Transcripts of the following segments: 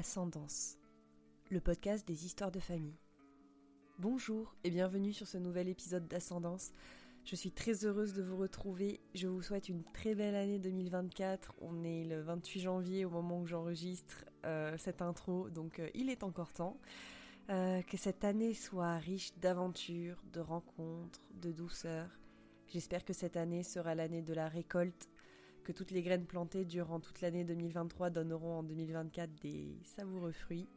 Ascendance, le podcast des histoires de famille. Bonjour et bienvenue sur ce nouvel épisode d'Ascendance. Je suis très heureuse de vous retrouver. Je vous souhaite une très belle année 2024. On est le 28 janvier au moment où j'enregistre euh, cette intro, donc euh, il est encore temps. Euh, que cette année soit riche d'aventures, de rencontres, de douceur. J'espère que cette année sera l'année de la récolte, toutes les graines plantées durant toute l'année 2023 donneront en 2024 des savoureux fruits.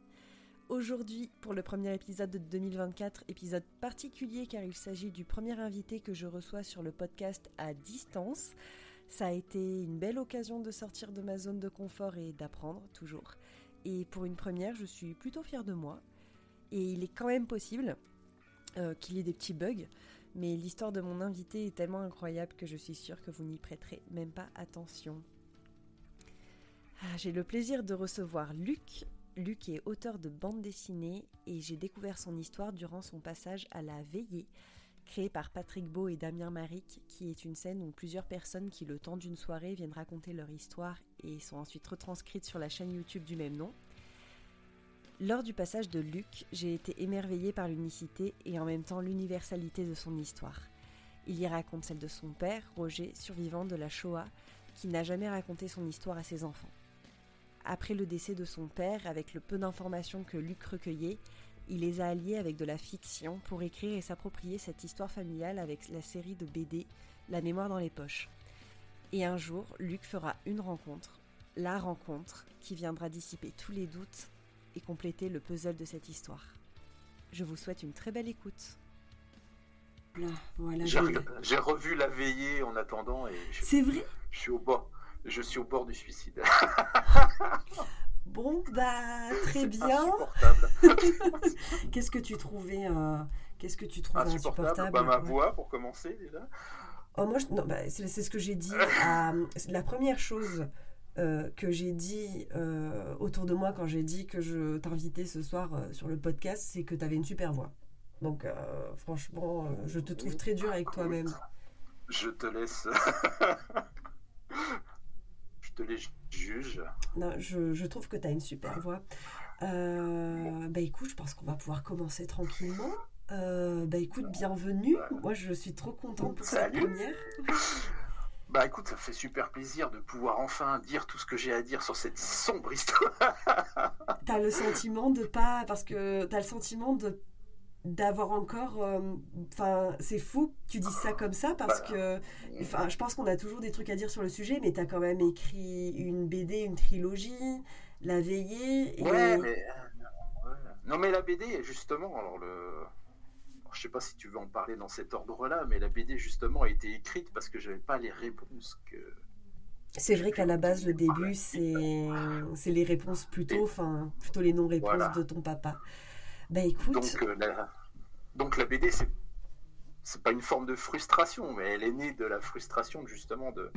Aujourd'hui, pour le premier épisode de 2024, épisode particulier car il s'agit du premier invité que je reçois sur le podcast à distance. Ça a été une belle occasion de sortir de ma zone de confort et d'apprendre, toujours. Et pour une première, je suis plutôt fière de moi. Et il est quand même possible euh, qu'il y ait des petits bugs, mais l'histoire de mon invité est tellement incroyable que je suis sûre que vous n'y prêterez même pas attention. Ah, j'ai le plaisir de recevoir Luc. Luc est auteur de bande dessinée et j'ai découvert son histoire durant son passage à La Veillée, créée par Patrick Beau et Damien Maric, qui est une scène où plusieurs personnes qui, le temps d'une soirée, viennent raconter leur histoire et sont ensuite retranscrites sur la chaîne YouTube du même nom. Lors du passage de Luc, j'ai été émerveillée par l'unicité et en même temps l'universalité de son histoire. Il y raconte celle de son père, Roger, survivant de la Shoah, qui n'a jamais raconté son histoire à ses enfants. Après le décès de son père, avec le peu d'informations que Luc recueillait, il les a alliées avec de la fiction pour écrire et s'approprier cette histoire familiale avec la série de BD La mémoire dans les poches. Et un jour, Luc fera une rencontre, la rencontre qui viendra dissiper tous les doutes et compléter le puzzle de cette histoire. Je vous souhaite une très belle écoute. Voilà, j'ai revu la veillée en attendant et c'est vrai. Je suis au bord, je suis au bord du suicide. bon bah très bien. Qu'est-ce que tu trouvais euh, Qu'est-ce que tu trouvais insupportable, insupportable bah, Ma voix pour commencer déjà. Oh, moi, bah, c'est ce que j'ai dit. la première chose euh, que j'ai dit euh, autour de moi quand j'ai dit que je t'invitais ce soir euh, sur le podcast, c'est que tu avais une super voix. Donc franchement, je te trouve très dur avec toi-même. Je te laisse. je te laisse juge. Non, je, je trouve que tu as une super voix. bah écoute, je pense qu'on va pouvoir commencer tranquillement. bah écoute, bienvenue. Moi, je suis trop contente pour cette première. Bah écoute, ça fait super plaisir de pouvoir enfin dire tout ce que j'ai à dire sur cette sombre histoire. t'as le sentiment de pas. Parce que t'as le sentiment de d'avoir encore euh, enfin c'est fou que tu dises ça comme ça parce bah, que enfin je pense qu'on a toujours des trucs à dire sur le sujet mais tu as quand même écrit une BD une trilogie la veillée et... ouais mais euh, non mais la BD justement alors le je sais pas si tu veux en parler dans cet ordre-là, mais la BD justement a été écrite parce que j'avais pas les réponses que. C'est vrai qu'à la base, le début, c'est les réponses plutôt, enfin, plutôt les non-réponses de ton papa. Bah écoute. Donc, euh, la... Donc la BD, c'est c'est pas une forme de frustration, mais elle est née de la frustration justement de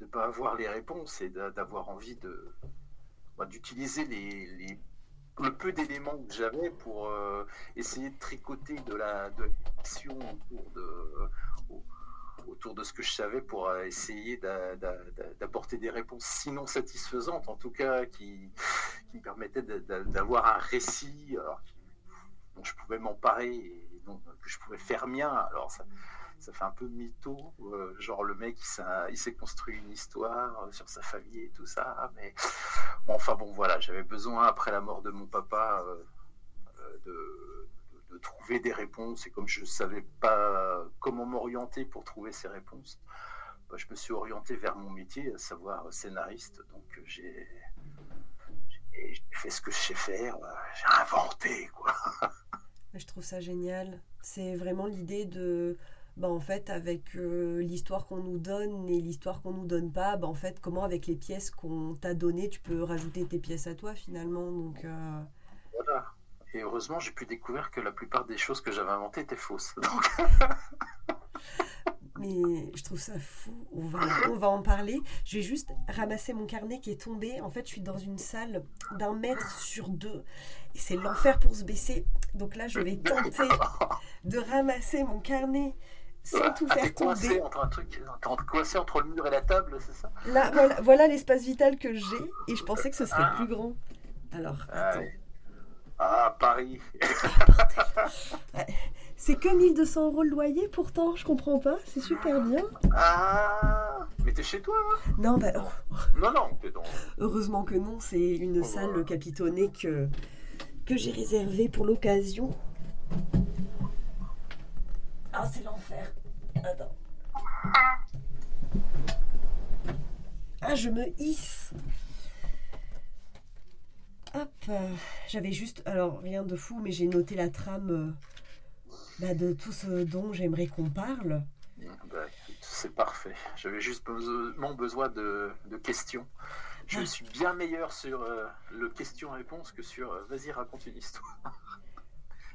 ne pas avoir les réponses et d'avoir envie de bah, d'utiliser les, les le peu d'éléments que j'avais pour euh, essayer de tricoter de la de l'action autour de autour de ce que je savais pour euh, essayer d'apporter des réponses sinon satisfaisantes en tout cas qui, qui me permettaient d'avoir un récit dont je pouvais m'emparer et que je pouvais faire mien. Alors ça fait un peu mytho, euh, genre le mec il s'est construit une histoire euh, sur sa famille et tout ça, mais enfin bon voilà, j'avais besoin après la mort de mon papa euh, de, trouver des réponses et comme je savais pas comment m'orienter pour trouver ces réponses, bah, je me suis orienté vers mon métier, à savoir scénariste, donc j'ai fait ce que je sais faire, j'ai inventé quoi. Je trouve ça génial. C'est vraiment l'idée de bah, en fait, avec euh, l'histoire qu'on nous donne et l'histoire qu'on nous donne pas, bah, en fait, comment avec les pièces qu'on t'a données, tu peux rajouter tes pièces à toi finalement. Donc, euh, Voilà. Et heureusement, j'ai pu découvrir que la plupart des choses que j'avais inventées étaient fausses. Mais je trouve ça fou. On va, on va en parler. Je vais juste ramasser mon carnet qui est tombé. En fait, je suis dans une salle d'un mètre sur deux. Et c'est l'enfer pour se baisser. Donc là, je vais tenter de ramasser mon carnet sans tout faire tomber. Entre un truc, coincé entre le mur et la table, c'est ça? Là, voilà, l'espace vital que j'ai et je pensais que ce serait ah. plus grand. Alors, attends. Ah, Paris. C'est que 1200 euros le loyer pourtant, je comprends pas, c'est super bien. Ah, mais t'es chez toi hein? Non, bah, oh, Non, non, t'es dans... heureusement que non, c'est une Oh, salle voilà. capitonnée que, que j'ai réservée pour l'occasion. Ah, c'est l'enfer. Attends. Ah, je me hisse. Hop, euh, j'avais juste, alors rien de fou, mais j'ai noté la trame euh, bah, de tout ce dont j'aimerais qu'on parle. Bah, c'est parfait. J'avais juste besoin, besoin de, de questions. Je Ah. suis bien meilleur sur euh, le question-réponse que sur vas-y, raconte une histoire.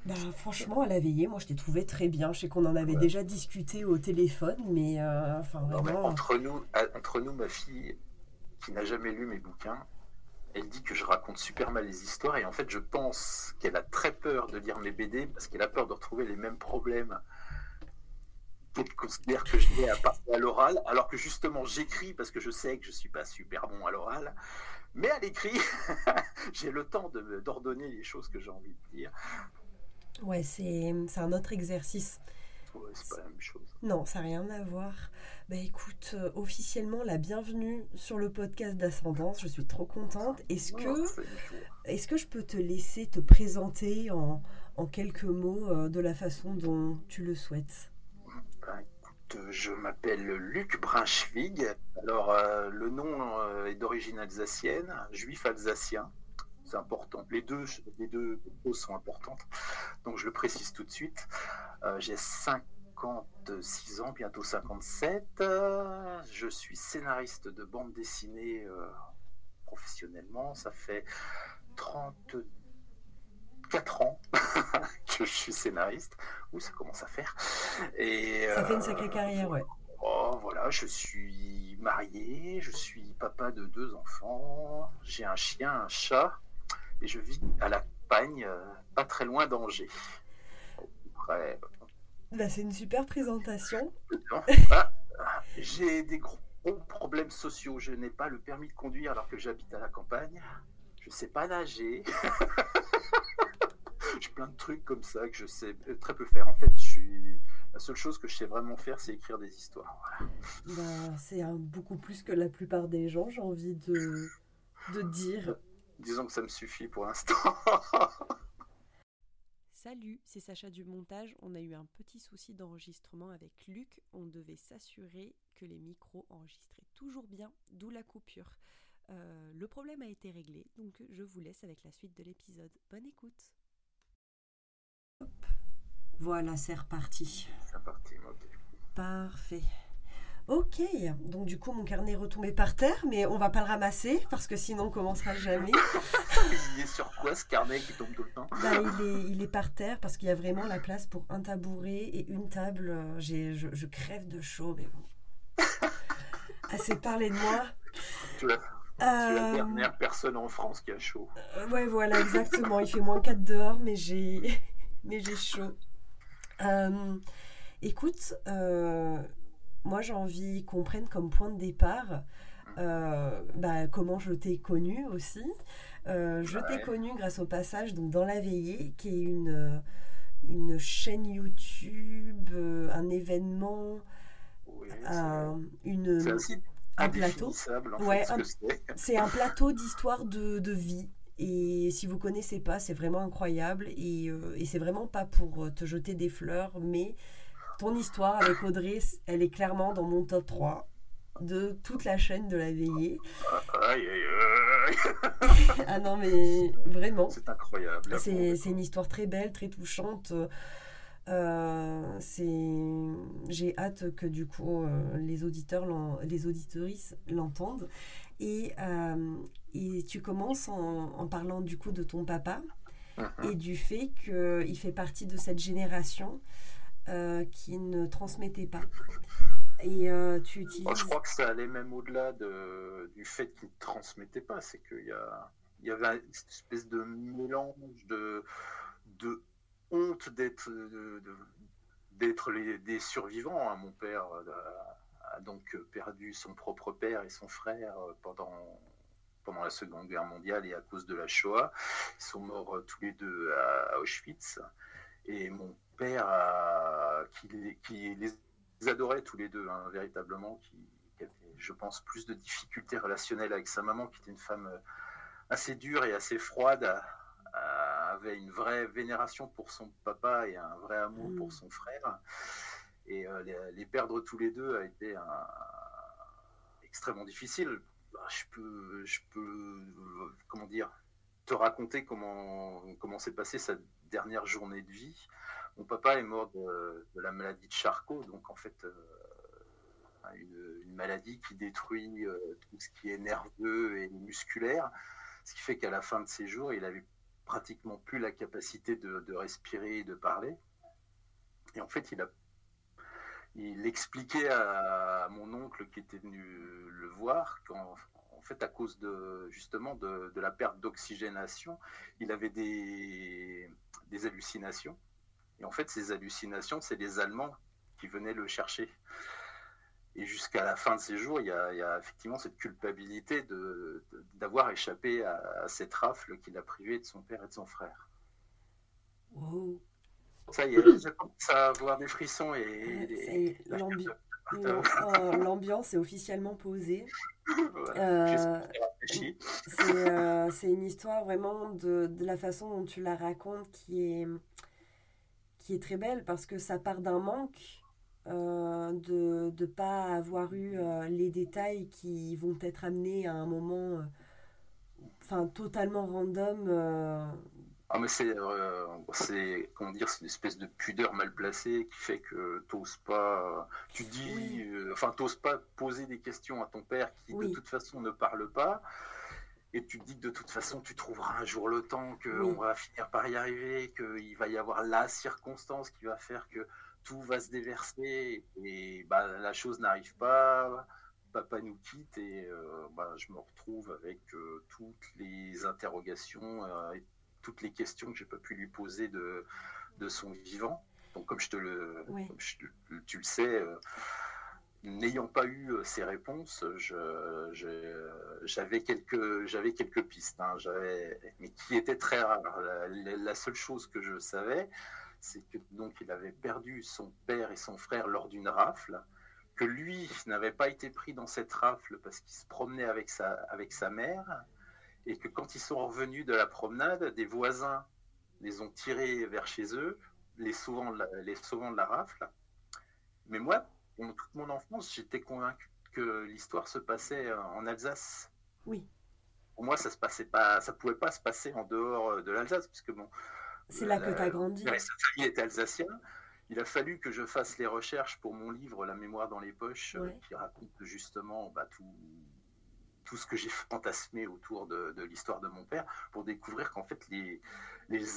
Bah, franchement, à la veillée, moi je t'ai trouvé très bien. Je sais qu'on en avait Ouais. déjà discuté au téléphone, mais euh, enfin Non, mais vraiment. entre, nous, entre nous, ma fille, qui n'a jamais lu mes bouquins, elle dit que je raconte super mal les histoires et en fait, je pense qu'elle a très peur de lire mes BD parce qu'elle a peur de retrouver les mêmes problèmes qu'elle considère que je l'ai à passer à l'oral, alors que justement j'écris parce que je sais que je suis pas super bon à l'oral, mais à l'écrit, j'ai le temps d'ordonner les choses que j'ai envie de dire. Ouais, c'est un autre exercice. Ouais, c'est pas la même chose. Non, ça n'a rien à voir. Bah écoute, euh, officiellement la bienvenue sur le podcast d'Ascendance. Je suis trop contente. Est-ce que, est-ce que je peux te laisser te présenter en, en quelques mots euh, de la façon dont tu le souhaites? Ben, écoute, euh, je m'appelle Luc Brunswig. Alors, euh, le nom est d'origine alsacienne, juif alsacien. C'est important. Les deux, les deux choses sont importantes. Donc, je le précise tout de suite. Euh, J'ai 56 ans, bientôt 57. Euh, je suis scénariste de bande dessinée euh, professionnellement. Ça fait 34 ans que je suis scénariste. Oui, ça commence à faire. Et, Ça fait une euh, sacrée carrière, ouais. Oh, voilà, je suis marié, je suis papa de deux enfants, j'ai un chien, un chat, et je vis à la campagne, euh, pas très loin d'Angers. Bah, c'est une super présentation. Ah, j'ai des gros problèmes sociaux. Je n'ai pas le permis de conduire alors que j'habite à la campagne. Je sais pas nager. j'ai plein de trucs comme ça que je sais très peu faire. En fait, je suis la seule chose que je sais vraiment faire, c'est écrire des histoires. Voilà. Bah, c'est beaucoup plus que la plupart des gens, j'ai envie de, de dire. Disons que ça me suffit pour l'instant. Salut, c'est Sacha du montage. On a eu un petit souci d'enregistrement avec Luc. On devait s'assurer que les micros enregistraient toujours bien, d'où la coupure. Euh, le problème a été réglé, donc je vous laisse avec la suite de l'épisode. Bonne écoute. Voilà, c'est reparti. C'est parti, ok. Parfait. Ok, donc du coup mon carnet est retombé par terre, mais on va pas le ramasser parce que sinon on commencera jamais. Il est sur quoi ce carnet qui tombe tout le temps? Bah, il, est, il est par terre parce qu'il y a vraiment la place pour un tabouret et une table. Euh, je, je crève de chaud, mais bon. Assez parlé de moi. Tu tu es la Euh, dernière personne en France qui a chaud. euh, ouais, voilà, exactement. Il fait moins 4 dehors, mais j'ai, mais j'ai chaud. Euh, écoute, euh, moi j'ai envie qu'on prenne comme point de départ euh, bah, comment je t'ai connu aussi. Euh, je t'ai connu grâce au passage donc, dans La Veillée, qui est une, euh, une chaîne YouTube, un événement, Oui, un, une, un plateau. Ouais, un- c'est. Un plateau d'histoire de, de vie. Et si vous connaissez pas, c'est vraiment incroyable. Et, euh, et c'est vraiment pas pour te jeter des fleurs, mais ton histoire avec Audrey, elle est clairement dans mon top 3 de toute la chaîne de la veillée. Aïe, aïe, aïe. Ah non, mais vraiment. C'est incroyable. C'est c'est une histoire très belle, très touchante. Euh, c'est- J'ai hâte que du coup euh, les auditeurs, l'en- les auditorices l'entendent. Et, euh, et tu commences en, en parlant du coup de ton papa Mhm. et du fait qu'il fait partie de cette génération euh, qui ne transmettait pas. Et euh, tu utilises... Je crois que ça allait même au-delà de, du fait qu'il ne transmettait pas. C'est qu'il y, a, il y avait une espèce de mélange de, de honte d'être d'être les- des survivants. hein. Mon père euh, a, donc perdu son propre père et son frère pendant pendant la Seconde Guerre mondiale et à cause de la Shoah. Ils sont morts tous les deux à, Auschwitz. Et mon père, qui, qui, les adorait tous les deux, hein, véritablement, qui, qui, avait, je pense, plus de difficultés relationnelles avec sa maman, qui était une femme assez dure et assez froide, avait une vraie vénération pour son papa et un vrai amour pour mm. son frère. Et euh, les, perdre tous les deux a été extrêmement difficile. Bah, je peux, je peux, comment dire, te raconter comment comment s'est passée sa dernière journée de vie. Mon papa est mort de, la maladie de Charcot, donc en fait euh, une, maladie qui détruit euh, tout ce qui est nerveux et musculaire, ce qui fait qu'à la fin de ses jours, il avait pratiquement plus la capacité de, respirer et de parler. Et en fait, il a il expliquait à, mon oncle qui était venu le voir qu'en en fait, à cause de justement de, la perte d'oxygénation, il avait des, hallucinations. Et en fait, ces hallucinations, c'est les Allemands qui venaient le chercher. Et jusqu'à la fin de ses jours, il y a, effectivement cette culpabilité d'avoir échappé à, cette rafle qui l'a privé de son père et de son frère. Ça y est, je commence à avoir des frissons et, oh, l'ambiance est officiellement posée. Euh, euh, c'est une histoire vraiment de, de, la façon dont tu la racontes qui est, qui est très belle parce que ça part d'un manque euh, de ne pas avoir eu euh, les détails qui vont être amenés à un moment euh, enfin totalement random. Ah mais c'est c'est comment dire c'est une espèce de pudeur mal placée qui fait que t'oses pas tu dis enfin t'oses pas poser des questions à ton père qui de toute façon ne parle pas et tu te dis que de toute façon tu trouveras un jour le temps qu'on va finir par y arriver qu'il va y avoir la circonstance qui va faire que tout va se déverser et bah, la chose n'arrive pas, papa nous quitte et euh, bah, je me retrouve avec euh, toutes les interrogations euh, et toutes les questions que j'ai pas pu lui poser de, de son vivant. Donc comme je te le, tu le sais, n'ayant pas eu ces réponses, j'avais quelques, pistes, hein, mais qui étaient très rares. la, seule chose que je savais, c'est que donc il avait perdu son père et son frère lors d'une rafle, que lui n'avait pas été pris dans cette rafle parce qu'il se promenait avec sa, avec sa mère, et que quand ils sont revenus de la promenade, des voisins les ont tirés vers chez eux, les sauvant, les sauvant de la rafle. Mais moi, toute mon enfance, j'étais convaincu que l'histoire se passait en Alsace. Oui. Pour moi, ça se passait pas, ça pouvait pas se passer en dehors de l'Alsace, puisque bon, c'est là que tu as grandi. sa famille est alsacienne. Il a fallu que je fasse les recherches pour mon livre La mémoire dans les poches, euh, qui raconte justement bah, tout, tout ce que j'ai fantasmé autour de, l'histoire de mon père, pour découvrir qu'en fait les,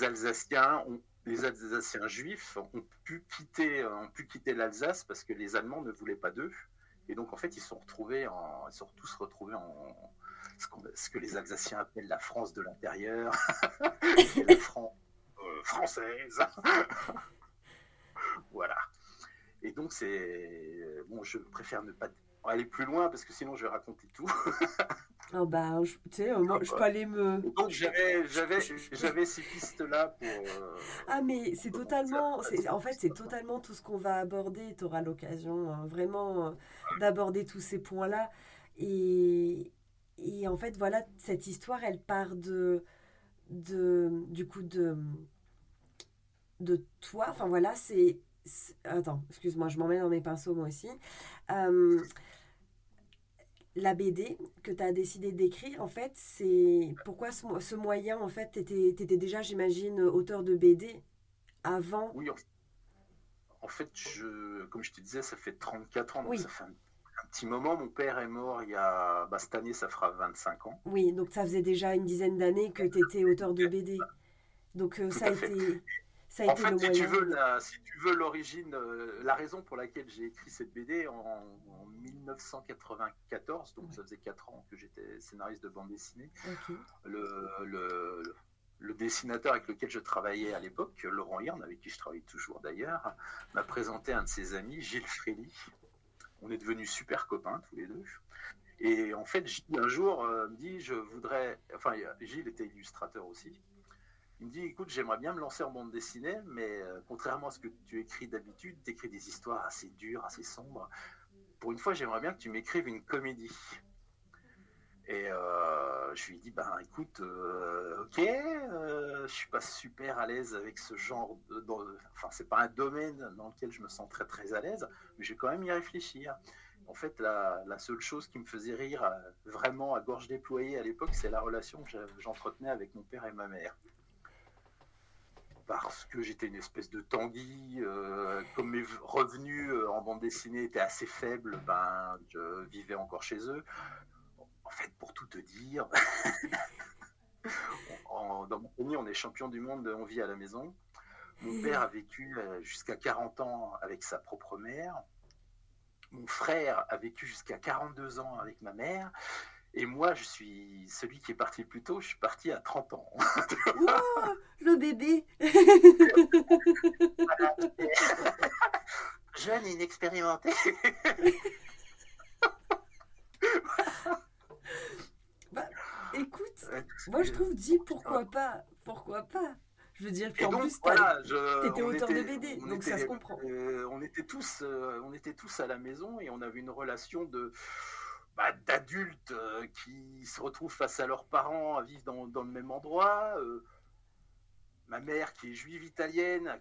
Alsaciens les Alsaciens juifs ont pu quitter, ont pu quitter l'Alsace parce que les Allemands ne voulaient pas d'eux. Et donc, en fait, ils sont retrouvés en, ils sont tous retrouvés en ce, ce que les Alsaciens appellent la France de l'intérieur, la France française. voilà. Et donc, c'est. Bon, je préfère ne pas aller plus loin parce que sinon je vais raconter tout. oh bah, tu sais, moi, je peux aller me. Donc j'avais, j'avais, j'avais ces pistes-là pour. Euh, ah mais c'est totalement, en fait c'est totalement tout ce qu'on va aborder. Tu auras l'occasion hein, vraiment euh, d'aborder tous ces points-là. Et, et en fait voilà, cette histoire, elle part de, de du coup de de toi. Enfin voilà, c'est. Attends, excuse-moi, je m'en mets dans mes pinceaux moi aussi. Euh, la BD que tu as décidé d'écrire, en fait, c'est. Pourquoi ce, moyen, en fait, tu étais, déjà, j'imagine, auteur de BD avant? Oui, en fait, je, comme je te disais, ça fait 34 ans, donc ça fait un, petit moment. Mon père est mort il y a. Bah, cette année, ça fera 25 ans. Oui, donc ça faisait déjà une dizaine d'années que tu étais auteur de BD. Donc euh, ça a été en fait, si tu, veux si tu veux l'origine, euh, la raison pour laquelle j'ai écrit cette BD en, 1994, donc ça faisait 4 ans que j'étais scénariste de bande dessinée, le, le, dessinateur avec lequel je travaillais à l'époque, Laurent Hirn, avec qui je travaille toujours d'ailleurs, m'a présenté un de ses amis, Gilles Frély. On est devenus super copains tous les deux. Et en fait, Gilles, un jour, euh, me dit, je voudrais... Enfin, Gilles était illustrateur aussi. Il me dit, écoute, j'aimerais bien me lancer en bande dessinée, mais euh, contrairement à ce que tu écris d'habitude, tu écris des histoires assez dures, assez sombres. Pour une fois, j'aimerais bien que tu m'écrives une comédie. Et euh, je lui ai dit, ben écoute, euh, ok, euh, je suis pas super à l'aise avec ce genre de... enfin, c'est pas un domaine dans lequel je me sens très très à l'aise, mais j'ai quand même y réfléchir. En fait, la, seule chose qui me faisait rire vraiment à gorge déployée à l'époque, c'est la relation que j'entretenais avec mon père et ma mère parce que j'étais une espèce de tanguy. Euh, comme mes revenus euh, en bande dessinée étaient assez faibles, ben, je vivais encore chez eux. En fait, pour tout te dire, dans mon pays, on est champion du monde On vit à la maison. Mon père a vécu euh, jusqu'à 40 ans avec sa propre mère. Mon frère a vécu jusqu'à 42 ans avec ma mère. Et moi, je suis celui qui est parti le plus tôt, je suis parti à 30 ans. oh, le bébé Jeune et inexpérimenté. bah, écoute, moi je trouve, dis pourquoi pas, pourquoi pas je veux dire qu'en plus, voilà, étais auteur de BD, donc ça se comprend. Euh, on, était tous, euh, on était tous à la maison et on avait une relation de bah, d'adultes euh, qui se retrouvent face à leurs parents à vivre dans, dans le même endroit. Euh, ma mère qui est juive italienne,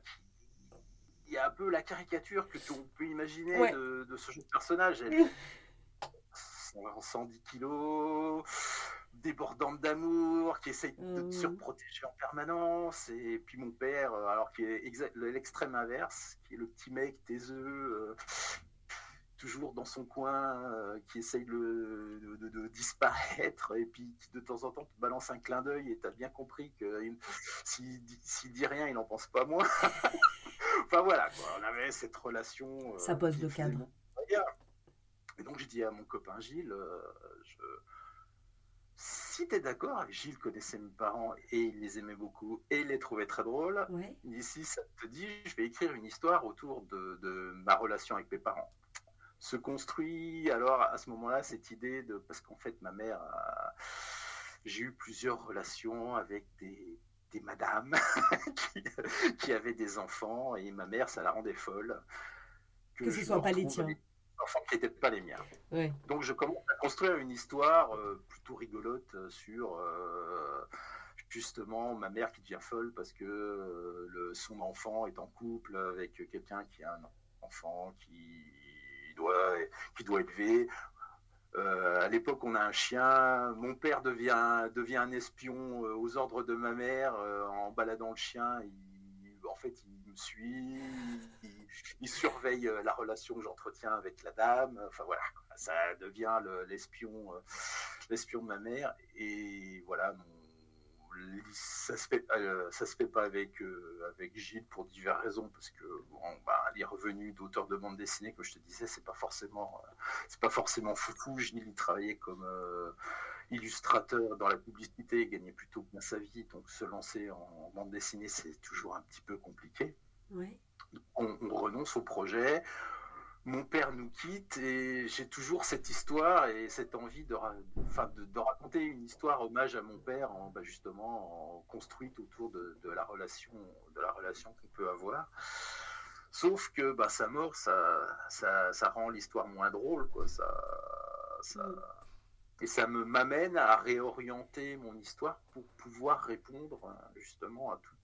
qui, y a un peu la caricature que tu peut imaginer de, ce de personnage. Elle, 110 kilos, débordante d'amour, qui essaye de mmh. surprotéger en permanence. Et puis mon père, euh, alors qui est l'extrême inverse, qui est le petit mec taiseux, toujours dans son coin, euh, qui essaye de, de, disparaître, et puis qui de temps en temps te balance un clin d'œil, et tu as bien compris que s'il dit rien, il n'en pense pas moins. enfin voilà, on avait cette relation. Euh, Ça pose le cadre. Et donc je dis à mon copain Gilles, euh, je... si tu es d'accord, Gilles connaissait mes parents et il les aimait beaucoup et il les trouvait très drôles. Dit si ça te dit, je vais écrire une histoire autour de, de ma relation avec mes parents se construit. Alors à ce moment-là cette idée de parce qu'en fait ma mère j'ai eu plusieurs relations avec des, des madames qui, avaient des enfants et ma mère ça la rendait folle que, ce soit pas les tiens. enfants qui n'étaient pas les miens. Donc je commence à construire une histoire euh, plutôt rigolote sur euh, justement ma mère qui devient folle parce que euh, le, son enfant est en couple avec quelqu'un qui a un enfant qui doit, qui doit élever. Euh, à l'époque, on a un chien. Mon père devient, devient un espion euh, aux ordres de ma mère euh, en baladant le chien. En fait, il me suit, il, surveille la relation que j'entretiens avec la dame. Enfin voilà, ça devient l'espion, l'espion de ma mère. Et voilà, mon, ça se fait, euh, ça se fait pas avec euh, avec Gilles pour diverses raisons parce que bon, bah, les revenus d'auteur de bande dessinée, comme je te disais, c'est pas forcément euh, c'est pas forcément foufou. Gilles il travaillait comme illustrateur dans la publicité, il gagnait plutôt bien sa vie, donc se lancer en, bande dessinée c'est toujours un petit peu compliqué. On, on, renonce au projet mon père nous quitte et j'ai toujours cette histoire et cette envie de, de, raconter une histoire hommage à mon père, en, bah, justement en, construite autour de, la relation, de la relation qu'on peut avoir. Sauf que bah, sa mort, ça, ça, ça rend l'histoire moins drôle, quoi. Ça, ça, mm. et ça me m'amène à réorienter mon histoire pour pouvoir répondre justement à tout,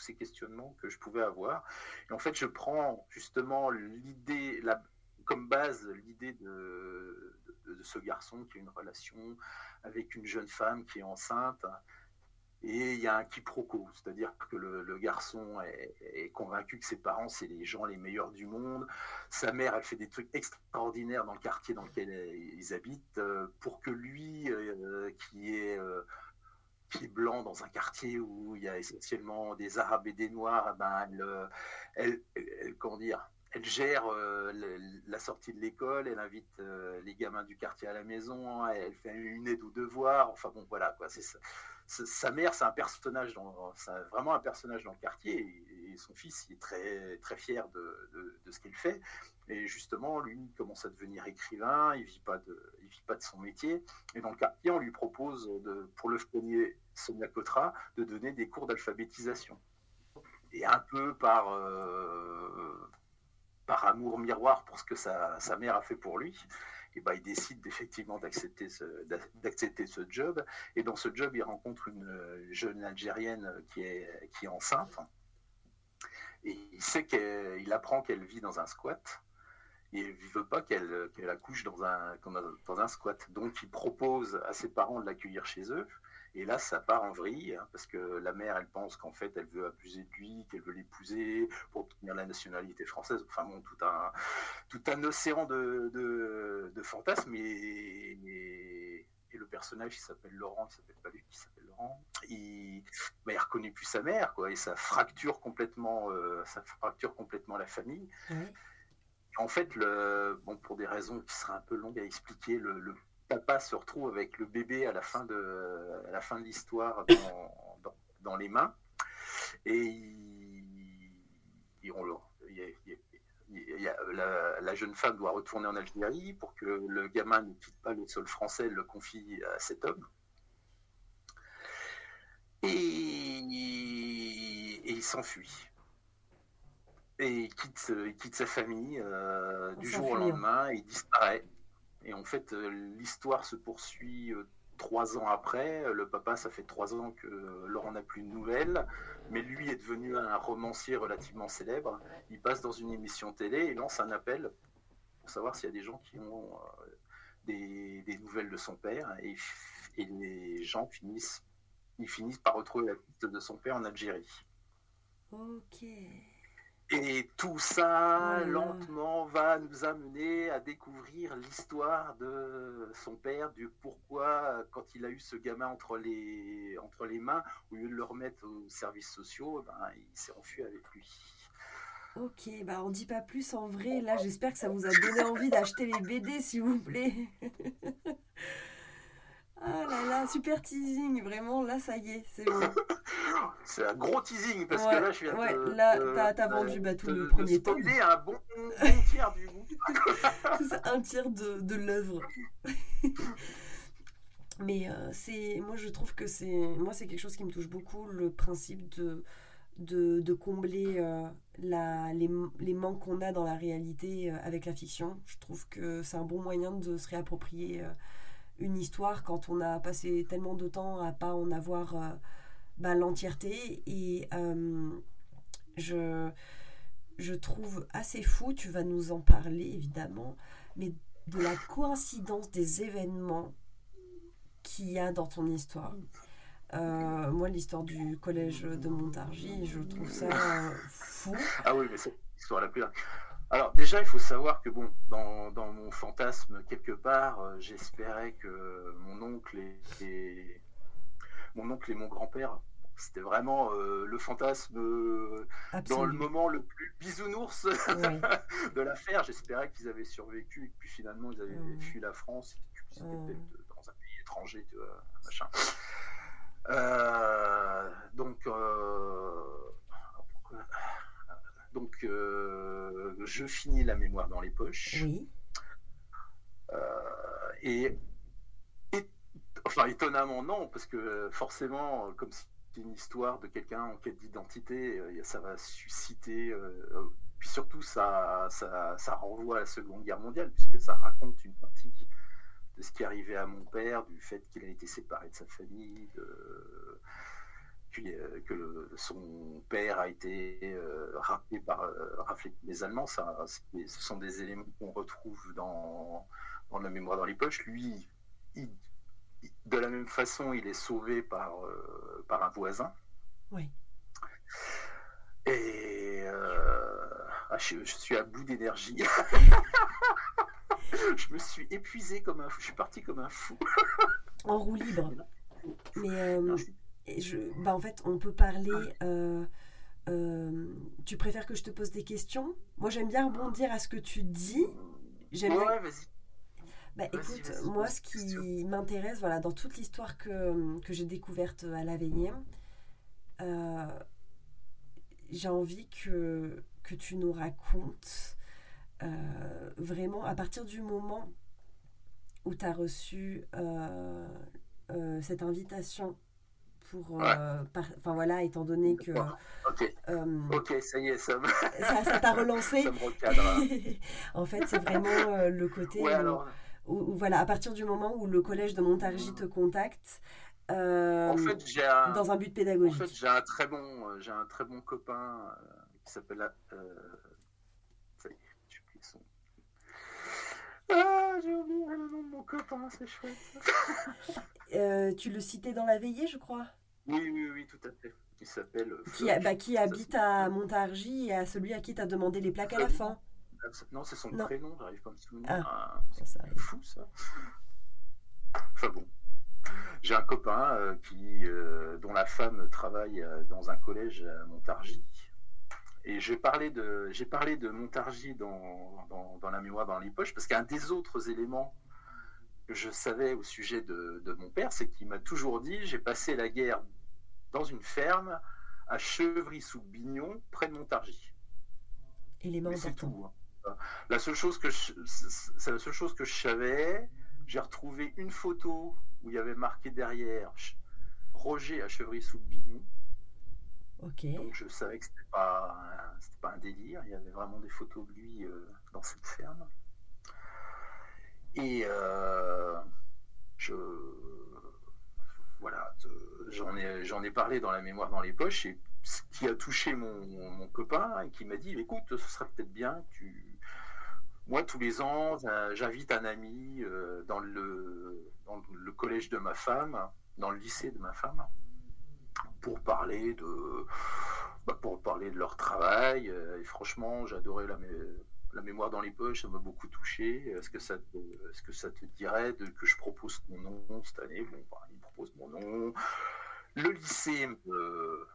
ces questionnements que je pouvais avoir. Et en fait, je prends justement l'idée, comme base, l'idée de, de, ce garçon qui a une relation avec une jeune femme qui est enceinte. Et il y a un quiproquo, c'est-à-dire que le, garçon est, convaincu que ses parents, c'est les gens les meilleurs du monde. Sa mère, elle fait des trucs extraordinaires dans le quartier dans lequel ils habitent, euh, pour que lui, euh, qui est euh, pied blanc dans un quartier où il y a essentiellement des Arabes et des Noirs, eh ben elle, elle, comment dire, elle gère la sortie de l'école, elle invite les gamins du quartier à la maison, elle fait une aide aux devoirs. Enfin bon, voilà quoi. C'est sa mère, c'est un personnage, dans, vraiment un personnage dans le quartier. Et, son fils, il est très très fier de, de, ce qu'il fait. Et justement, lui, il commence à devenir écrivain. Il vit pas de, il vit pas de son métier. Et dans le quartier, on lui propose de, pour le premier Sonia Cotra, de donner des cours d'alphabétisation. Et un peu par euh, par amour miroir pour ce que sa, sa mère a fait pour lui, et ben, il décide effectivement d'accepter ce, job. Et dans ce job, il rencontre une jeune Algérienne qui est, enceinte. Et il sait qu'il apprend qu'elle vit dans un squat. Il ne veut pas qu'elle, qu'elle accouche dans dans un squat. Donc il propose à ses parents de l'accueillir chez eux. Et là, ça part en vrille, hein, parce que la mère, elle pense qu'en fait, elle veut abuser de lui, qu'elle veut l'épouser pour obtenir la nationalité française. Enfin bon, tout un, tout un océan de, de, fantasmes. Et, et, le personnage, il s'appelle Laurent, il s'appelle pas lui, il s'appelle Laurent. Il, bah, il reconnaît plus sa mère, quoi, et ça fracture complètement, euh, ça fracture complètement la famille. En fait, le, bon, pour des raisons qui seraient un peu longues à expliquer, le, le papa se retrouve avec le bébé à la fin de, à la fin de l'histoire dans, dans, les mains. Et, la, la, jeune femme doit retourner en Algérie pour que le gamin ne quitte pas le sol français, elle le confie à cet homme. Et, il s'enfuit. Et il quitte, sa famille euh, du jour au lendemain, il disparaît. Et en fait, euh, l'histoire se poursuit euh, trois ans après. Le papa, ça fait trois ans que Laurent n'a plus de nouvelles, mais lui est devenu un romancier relativement célèbre. Il passe dans une émission télé et lance un appel pour savoir s'il y a des gens qui ont euh, des, nouvelles de son père. Et, et, les gens finissent, ils finissent par retrouver la piste de son père en Algérie. Ok. Et tout ça, lentement, va nous amener à découvrir l'histoire de son père, du pourquoi, quand il a eu ce gamin entre les, entre les mains, au lieu de le remettre aux services sociaux, ben, il s'est enfui avec lui. Ok, bah on dit pas plus en vrai. Là, j'espère que ça vous a donné envie d'acheter les BD, s'il vous plaît. Ah là là, super teasing, vraiment, là ça y est, c'est bon. C'est un gros teasing parce que là je viens ouais, de. Là, t'as vendu bah, tout le premier tome. un bon, tiers du c'est un tiers de, de l'œuvre. Mais euh, c'est, moi je trouve que c'est, moi c'est quelque chose qui me touche beaucoup, le principe de, de, de combler euh, la, les, les, manques qu'on a dans la réalité euh, avec la fiction. Je trouve que c'est un bon moyen de se réapproprier une histoire quand on a passé tellement de temps à pas en avoir bah, l'entièreté. Et euh, je, je trouve assez fou, tu vas nous en parler évidemment, mais de la coïncidence des événements qu'il y a dans ton histoire. Euh, moi, l'histoire du collège de Montargis, je trouve ça fou. Ah oui, mais c'est l'histoire la plus alors déjà, il faut savoir que bon, dans, dans mon fantasme quelque part, euh, j'espérais que mon oncle et, mon oncle et mon grand-père, c'était vraiment euh, le fantasme euh, dans le moment le plus bisounours de l'affaire. J'espérais qu'ils avaient survécu et puis finalement ils avaient fui la France, et qu'ils étaient peut-être dans un pays étranger, tu vois, machin. donc donc, euh, je finis la mémoire dans les poches. Oui. Euh, et, enfin, étonnamment, non, parce que forcément, comme c'est une histoire de quelqu'un en quête d'identité, euh, ça va susciter. puis surtout, ça, ça, renvoie à la Seconde Guerre mondiale, puisque ça raconte une partie de ce qui arrivait à mon père, du fait qu'il a été séparé de sa famille, euh, que son père a été euh, par euh, les Allemands, ça, ce sont des éléments qu'on retrouve dans, dans, la mémoire dans les poches. Lui, de la même façon, il est sauvé par, par un voisin. Oui. Et ah, je, suis à bout d'énergie. je me suis épuisé comme un fou. Je suis parti comme un fou. en roue libre. Mais je, bah en fait, on peut parler euh, tu préfères que je te pose des questions? Moi, j'aime bien rebondir à ce que tu dis. J'aime ouais, vas-y. Bah, écoute, moi, ce qui m'intéresse, voilà, dans toute l'histoire que, que j'ai découverte à la veillée, euh, j'ai envie que, que tu nous racontes euh, vraiment à partir du moment où tu as reçu euh, cette invitation pour enfin voilà étant donné que ok, ça y est ça ça t'a relancé. ça me recadre. en fait c'est vraiment le côté voilà, à partir du moment où le collège de Montargis te contacte, euh, en fait, dans un but pédagogique. En fait, j'ai un très bon, euh, j'ai un très bon copain euh, qui s'appelle. Euh, son... Ah, j'ai oublié le nom de mon copain, c'est chouette. tu le citais dans la veillée, je crois? Oui, oui, oui, tout à fait. Il s'appelle. Qui, bah, qui habite à Montargis et à celui à qui tu as demandé les plaques à la fin. Non, c'est son prénom, j'arrive pas à me souvenir. Ah, c'est fou ça. Enfin bon. J'ai un copain euh, qui, euh, dont la femme travaille euh, dans un collège à Montargis. Et j'ai parlé de, j'ai parlé de Montargis dans, dans, la mémoire dans les poches, parce qu'un des autres éléments que je savais au sujet de, de mon père, c'est qu'il m'a toujours dit j'ai passé la guerre dans une ferme à Chevry-sous-Bignon, près de Montargis. Élément important. Tout, hein. La seule chose que c'est la seule chose que je savais. J'ai retrouvé une photo où il y avait marqué derrière Roger à Chevry-sous-Bignon. Ok. Donc je savais que c'était pas c'était pas un délire. Il y avait vraiment des photos de lui euh, dans cette ferme. Et euh, je voilà, j'en ai j'en ai parlé dans la mémoire dans les poches et ce qui a touché mon, mon copain et qui m'a dit écoute ce serait peut-être bien que tu moi, tous les ans, j'invite un ami euh, dans le, collège de ma femme, dans le lycée de ma femme, pour parler de, bah, pour parler de leur travail. Euh, et franchement, j'adorais la, mémoire dans les poches, ça m'a beaucoup touché. Est-ce que ça te, dirait que je propose mon nom cette année? Bon, bah, il propose mon nom. Le lycée me,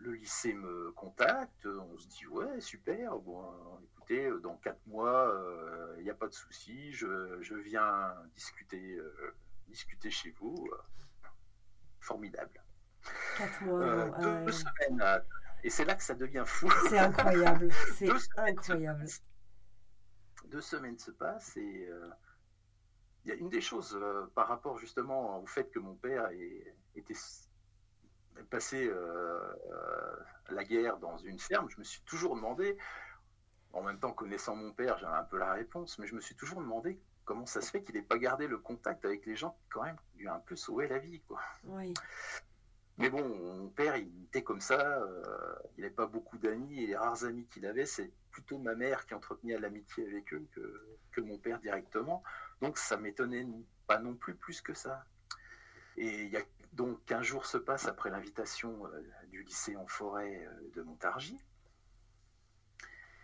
le lycée me contacte, on se dit ouais super, bon écoutez, dans quatre mois, il euh, n'y a pas de souci, je, viens discuter, euh, discuter chez vous, formidable. Quatre mois, euh, deux, semaines, et c'est là que ça devient fou. C'est incroyable, c'est incroyable. deux semaines se passent et il y a une des choses par rapport justement au fait que mon père était passé euh, euh, la guerre dans une ferme, je me suis toujours demandé, en même temps connaissant mon père, j'avais un peu la réponse, mais je me suis toujours demandé comment ça se fait qu'il n'ait pas gardé le contact avec les gens qui quand même lui a un peu sauvé la vie. Quoi. Mais bon, mon père, il était comme ça, euh, il n'avait pas beaucoup d'amis, et les rares amis qu'il avait, c'est plutôt ma mère qui entretenait l'amitié avec eux que, que mon père directement. Donc ça m'étonnait pas non plus plus que ça. Et il y a donc 15 jours se passent après l'invitation euh, du lycée en forêt euh, de Montargis.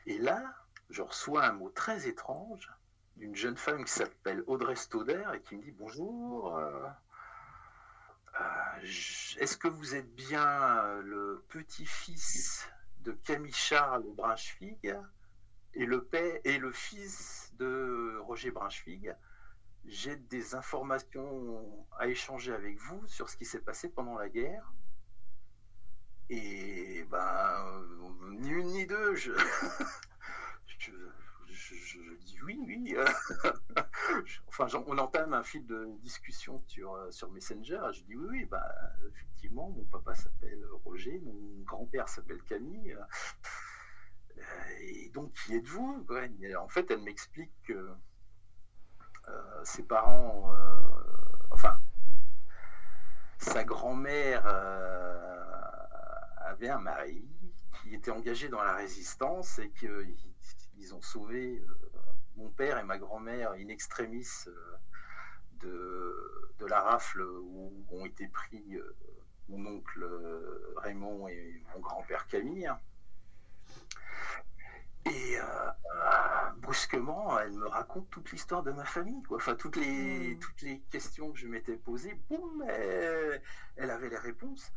Et là, je reçois un mot très étrange d'une jeune femme qui s'appelle Audrey Stauder et qui me dit bonjour. Euh, est-ce que vous êtes bien le petit-fils de Camille Charles Brunswig et le père et le fils de Roger Brunswig j'ai des informations à échanger avec vous sur ce qui s'est passé pendant la guerre. Et ben, ni une ni deux, je, je, dis oui, oui. enfin, on entame un fil de discussion sur, sur Messenger. Je dis oui, oui, bah, effectivement, mon papa s'appelle Roger, mon grand-père s'appelle Camille. Et donc, qui êtes-vous? En fait, elle m'explique que euh, ses parents, euh, enfin, sa grand-mère euh, avait un mari qui était engagé dans la résistance et qu'ils ont sauvé mon père et ma grand-mère in extremis de, de, la rafle où ont été pris mon oncle Raymond et mon grand-père Camille. Et euh, euh, brusquement, elle me raconte toute l'histoire de ma famille, quoi. Enfin, toutes les, hmm. toutes les questions que je m'étais posées, boum, elle, avait les réponses.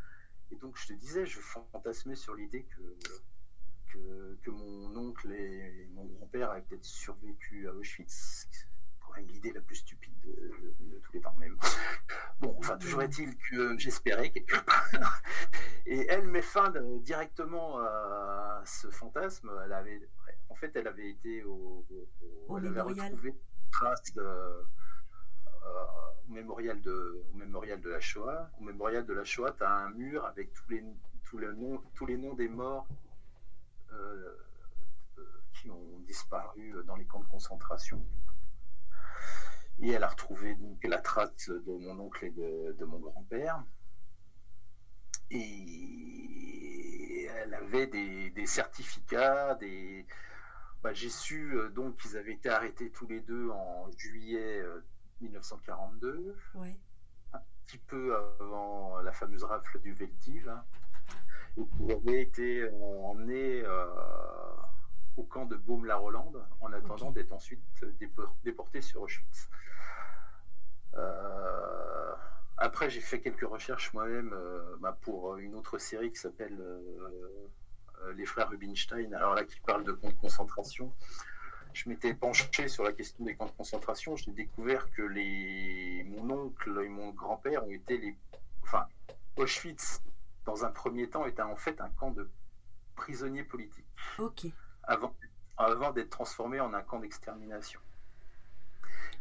Et donc, je te disais, je fantasmais sur l'idée que, que, mon oncle et mon grand-père avaient peut-être survécu à Auschwitz. Pour l'idée la plus stupide de, tous les temps même. Bon, enfin, toujours est-il que j'espérais quelque part. Et elle met fin directement à ce fantasme. Elle avait, en fait, elle avait été au, elle avait retrouvé traces de, au, mémorial de, au mémorial de la Shoah. Au mémorial de la Shoah, tu as un mur avec tous les, tous les, noms, tous les noms des morts euh, qui ont disparu dans les camps de concentration. Et elle a retrouvé donc, la trace de mon oncle et de, mon grand-père. Et elle avait des, des certificats, des, bah, j'ai su euh, donc qu'ils avaient été arrêtés tous les deux en juillet 1942, un petit peu avant la fameuse rafle du Veldiv, hein, et qu'ils avaient été euh, emmenés euh, au camp de Baume-la-Rolande en attendant d'être ensuite déportés sur Auschwitz. après, j'ai fait quelques recherches moi-même bah, pour une autre série qui s'appelle Les Frères Rubinstein, alors là qui parle de concentration je m'étais penché sur la question des camps de concentration, j'ai découvert que les... mon oncle et mon grand-père ont été les. Enfin, Auschwitz, dans un premier temps, était en fait un camp de prisonniers politiques. Ok. Avant, avant d'être transformé en un camp d'extermination.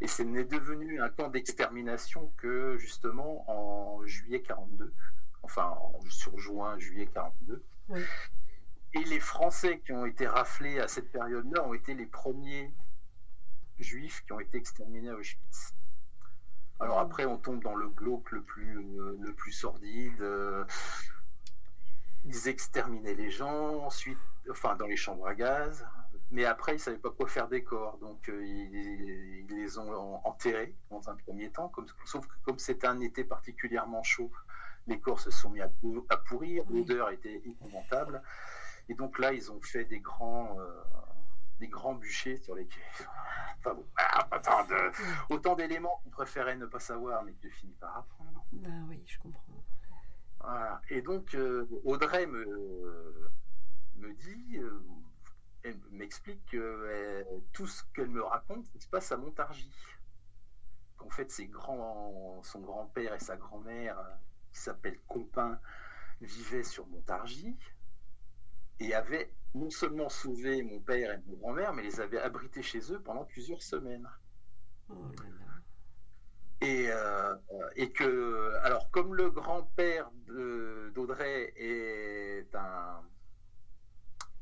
Et c'est devenu un camp d'extermination que, justement, en juillet 42, enfin, sur juin, juillet 42, oui. Et les Français qui ont été raflés à cette période-là ont été les premiers juifs qui ont été exterminés à Auschwitz. Alors après, on tombe dans le glauque le plus, le plus sordide. Euh, ils exterminaient les gens, ensuite, enfin, dans les chambres à gaz. Mais après, ils ne savaient pas quoi faire des corps. Donc, euh, ils, les ont enterrés dans un premier temps. Comme, sauf que comme c'était un été particulièrement chaud, les corps se sont mis à, pourrir. L'odeur était épouvantable. Et donc là, ils ont fait des grands, euh, des grands bûchers sur lesquels. Enfin bon, ah, autant d'éléments qu'on préférait ne pas savoir, mais que tu finis par apprendre. Bah oui, je comprends. Voilà. Et donc, euh, Audrey me, me dit, euh, elle m'explique que tout ce qu'elle me raconte, il se passe à Montargis. Qu'en fait, ses grands, son grand-père et sa grand-mère, qui s'appelle Compin, vivaient sur Montargis et avait non seulement sauvé mon père et mon grand-mère, mais les avait abrités chez eux pendant plusieurs semaines. Oh et, euh, et, que, alors, comme le grand-père d'Audrey est un.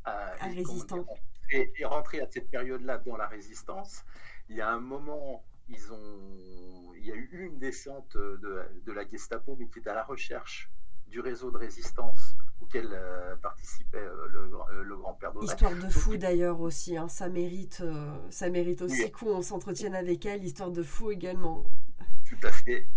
Euh, un résistant. Et est rentré à cette période-là dans la résistance, il y a un moment, ils ont, il y a eu une descente de, de la Gestapo, mais qui est à la recherche du réseau de résistance auquel euh, participait euh, le, euh, le grand-père d'Audrey. Histoire de fou d'ailleurs aussi, hein. ça, mérite, ça mérite aussi qu'on s'entretienne avec elle, histoire de fou également. Tout à fait.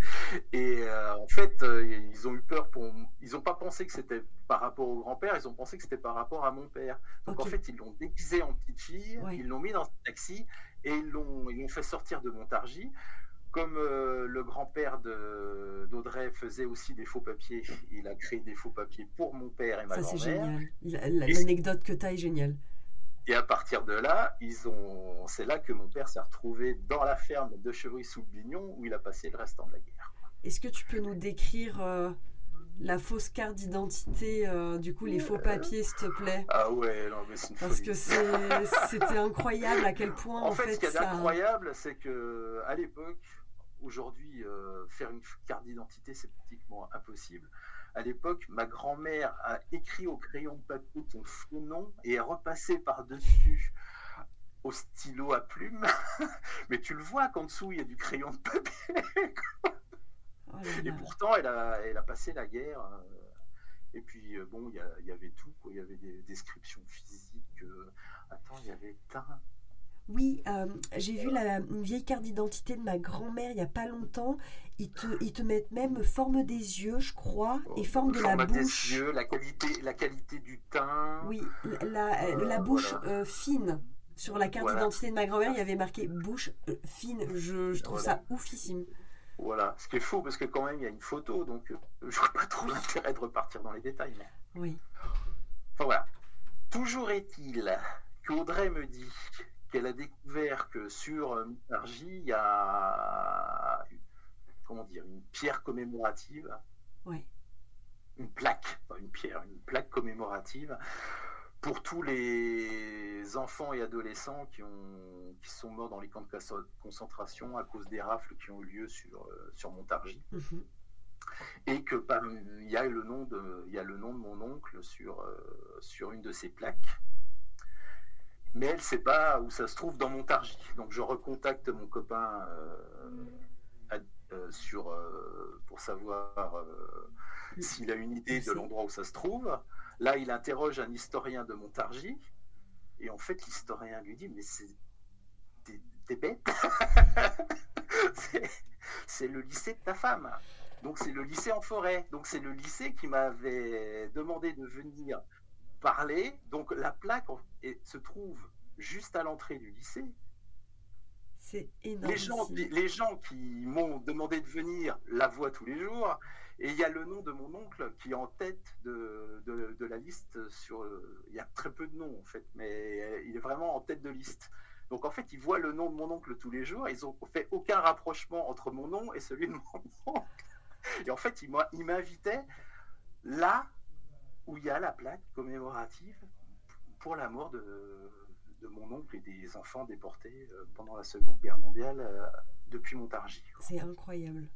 Et en fait, ils ont eu peur pour. Ils n'ont pas pensé que c'était par rapport au grand-père, ils ont pensé que c'était par rapport à mon père. Donc en fait, ils l'ont déguisé en petite fille, ils l'ont mis dans un taxi et ils l'ont fait sortir de Montargis comme euh, le grand-père d'Audrey faisait aussi des faux papiers, il a créé des faux papiers pour mon père et ma grand-mère. Ça, c'est génial. L'anecdote que tu as est géniale. Et à partir de là, ils ont... c'est là que mon père s'est retrouvé dans la ferme de Chevry-sous-Bignon où il a passé le restant de la guerre. Est-ce que tu peux nous décrire euh, la fausse carte d'identité, euh, du coup, les faux papiers, s'il te plaît? Ah ouais, non, mais c'est une Parce que c'était incroyable à quel point, en, fait, ce qui est incroyable, c'est que à l'époque, Aujourd'hui, euh, faire une carte d'identité, c'est pratiquement impossible. À l'époque, ma grand-mère a écrit au crayon de papier ton faux nom et est repassée par-dessus au stylo à plume. Mais tu le vois qu'en dessous, il y a du crayon de papier. Oh et pourtant, elle a, elle a passé la guerre. Euh, et puis, euh, bon, il y, avait tout. Il y avait des descriptions physiques. attends, il y avait teint oui, euh, j'ai vu la, une vieille carte d'identité de ma grand-mère il n'y a pas longtemps. Ils te, ils te mettent même forme des yeux, je crois, et forme de la bouche. Des yeux, la qualité, la qualité du teint. Oui, la, euh, la bouche euh, fine. Sur la carte d'identité de ma grand-mère, il y avait marqué bouche fine. Je, je trouve ça oufissime. Voilà, ce qui est faux parce que quand même il y a une photo, donc je vois pas trop l'intérêt de repartir dans les détails. Oui. Enfin voilà. Toujours est-il qu'Audrey me dit qu'elle a découvert que sur Montargis, il y a comment dire, une pierre commémorative. Oui. Une plaque, pas une pierre, une plaque commémorative pour tous les enfants et adolescents qui, ont, qui sont morts dans les camps de concentration à cause des rafles qui ont eu lieu sur, euh, sur Montargis. Mhm. Et que il y a le nom de y a le nom de mon oncle sur, euh, sur une de ces plaques. Mais elle ne sait pas où ça se trouve dans Montargis. Donc je recontacte mon copain euh, sur, pour savoir s'il a une idée de l'endroit où ça se trouve. Là, il interroge un historien de Montargis, et en fait, l'historien lui dit, mais c'est... T'es bête C'est le lycée de ta femme. Donc c'est le lycée en forêt. Donc c'est le lycée qui m'avait demandé de venir parler. Donc la plaque se trouve juste à l'entrée du lycée. C'est énorme. Les gens, les gens qui m'ont demandé de venir la voient tous les jours. Et il y a le nom de mon oncle qui est en tête de, de, la liste. Sur, il y a très peu de noms en fait, mais il est vraiment en tête de liste. Donc en fait, ils voient le nom de mon oncle tous les jours. Ils n'ont fait aucun rapprochement entre mon nom et celui de mon oncle. Et en fait, ils m'invitaient là où il y a la plaque commémorative pour la mort de, de mon oncle et des enfants déportés euh, pendant la Seconde Guerre mondiale euh, depuis Montargis. C'est incroyable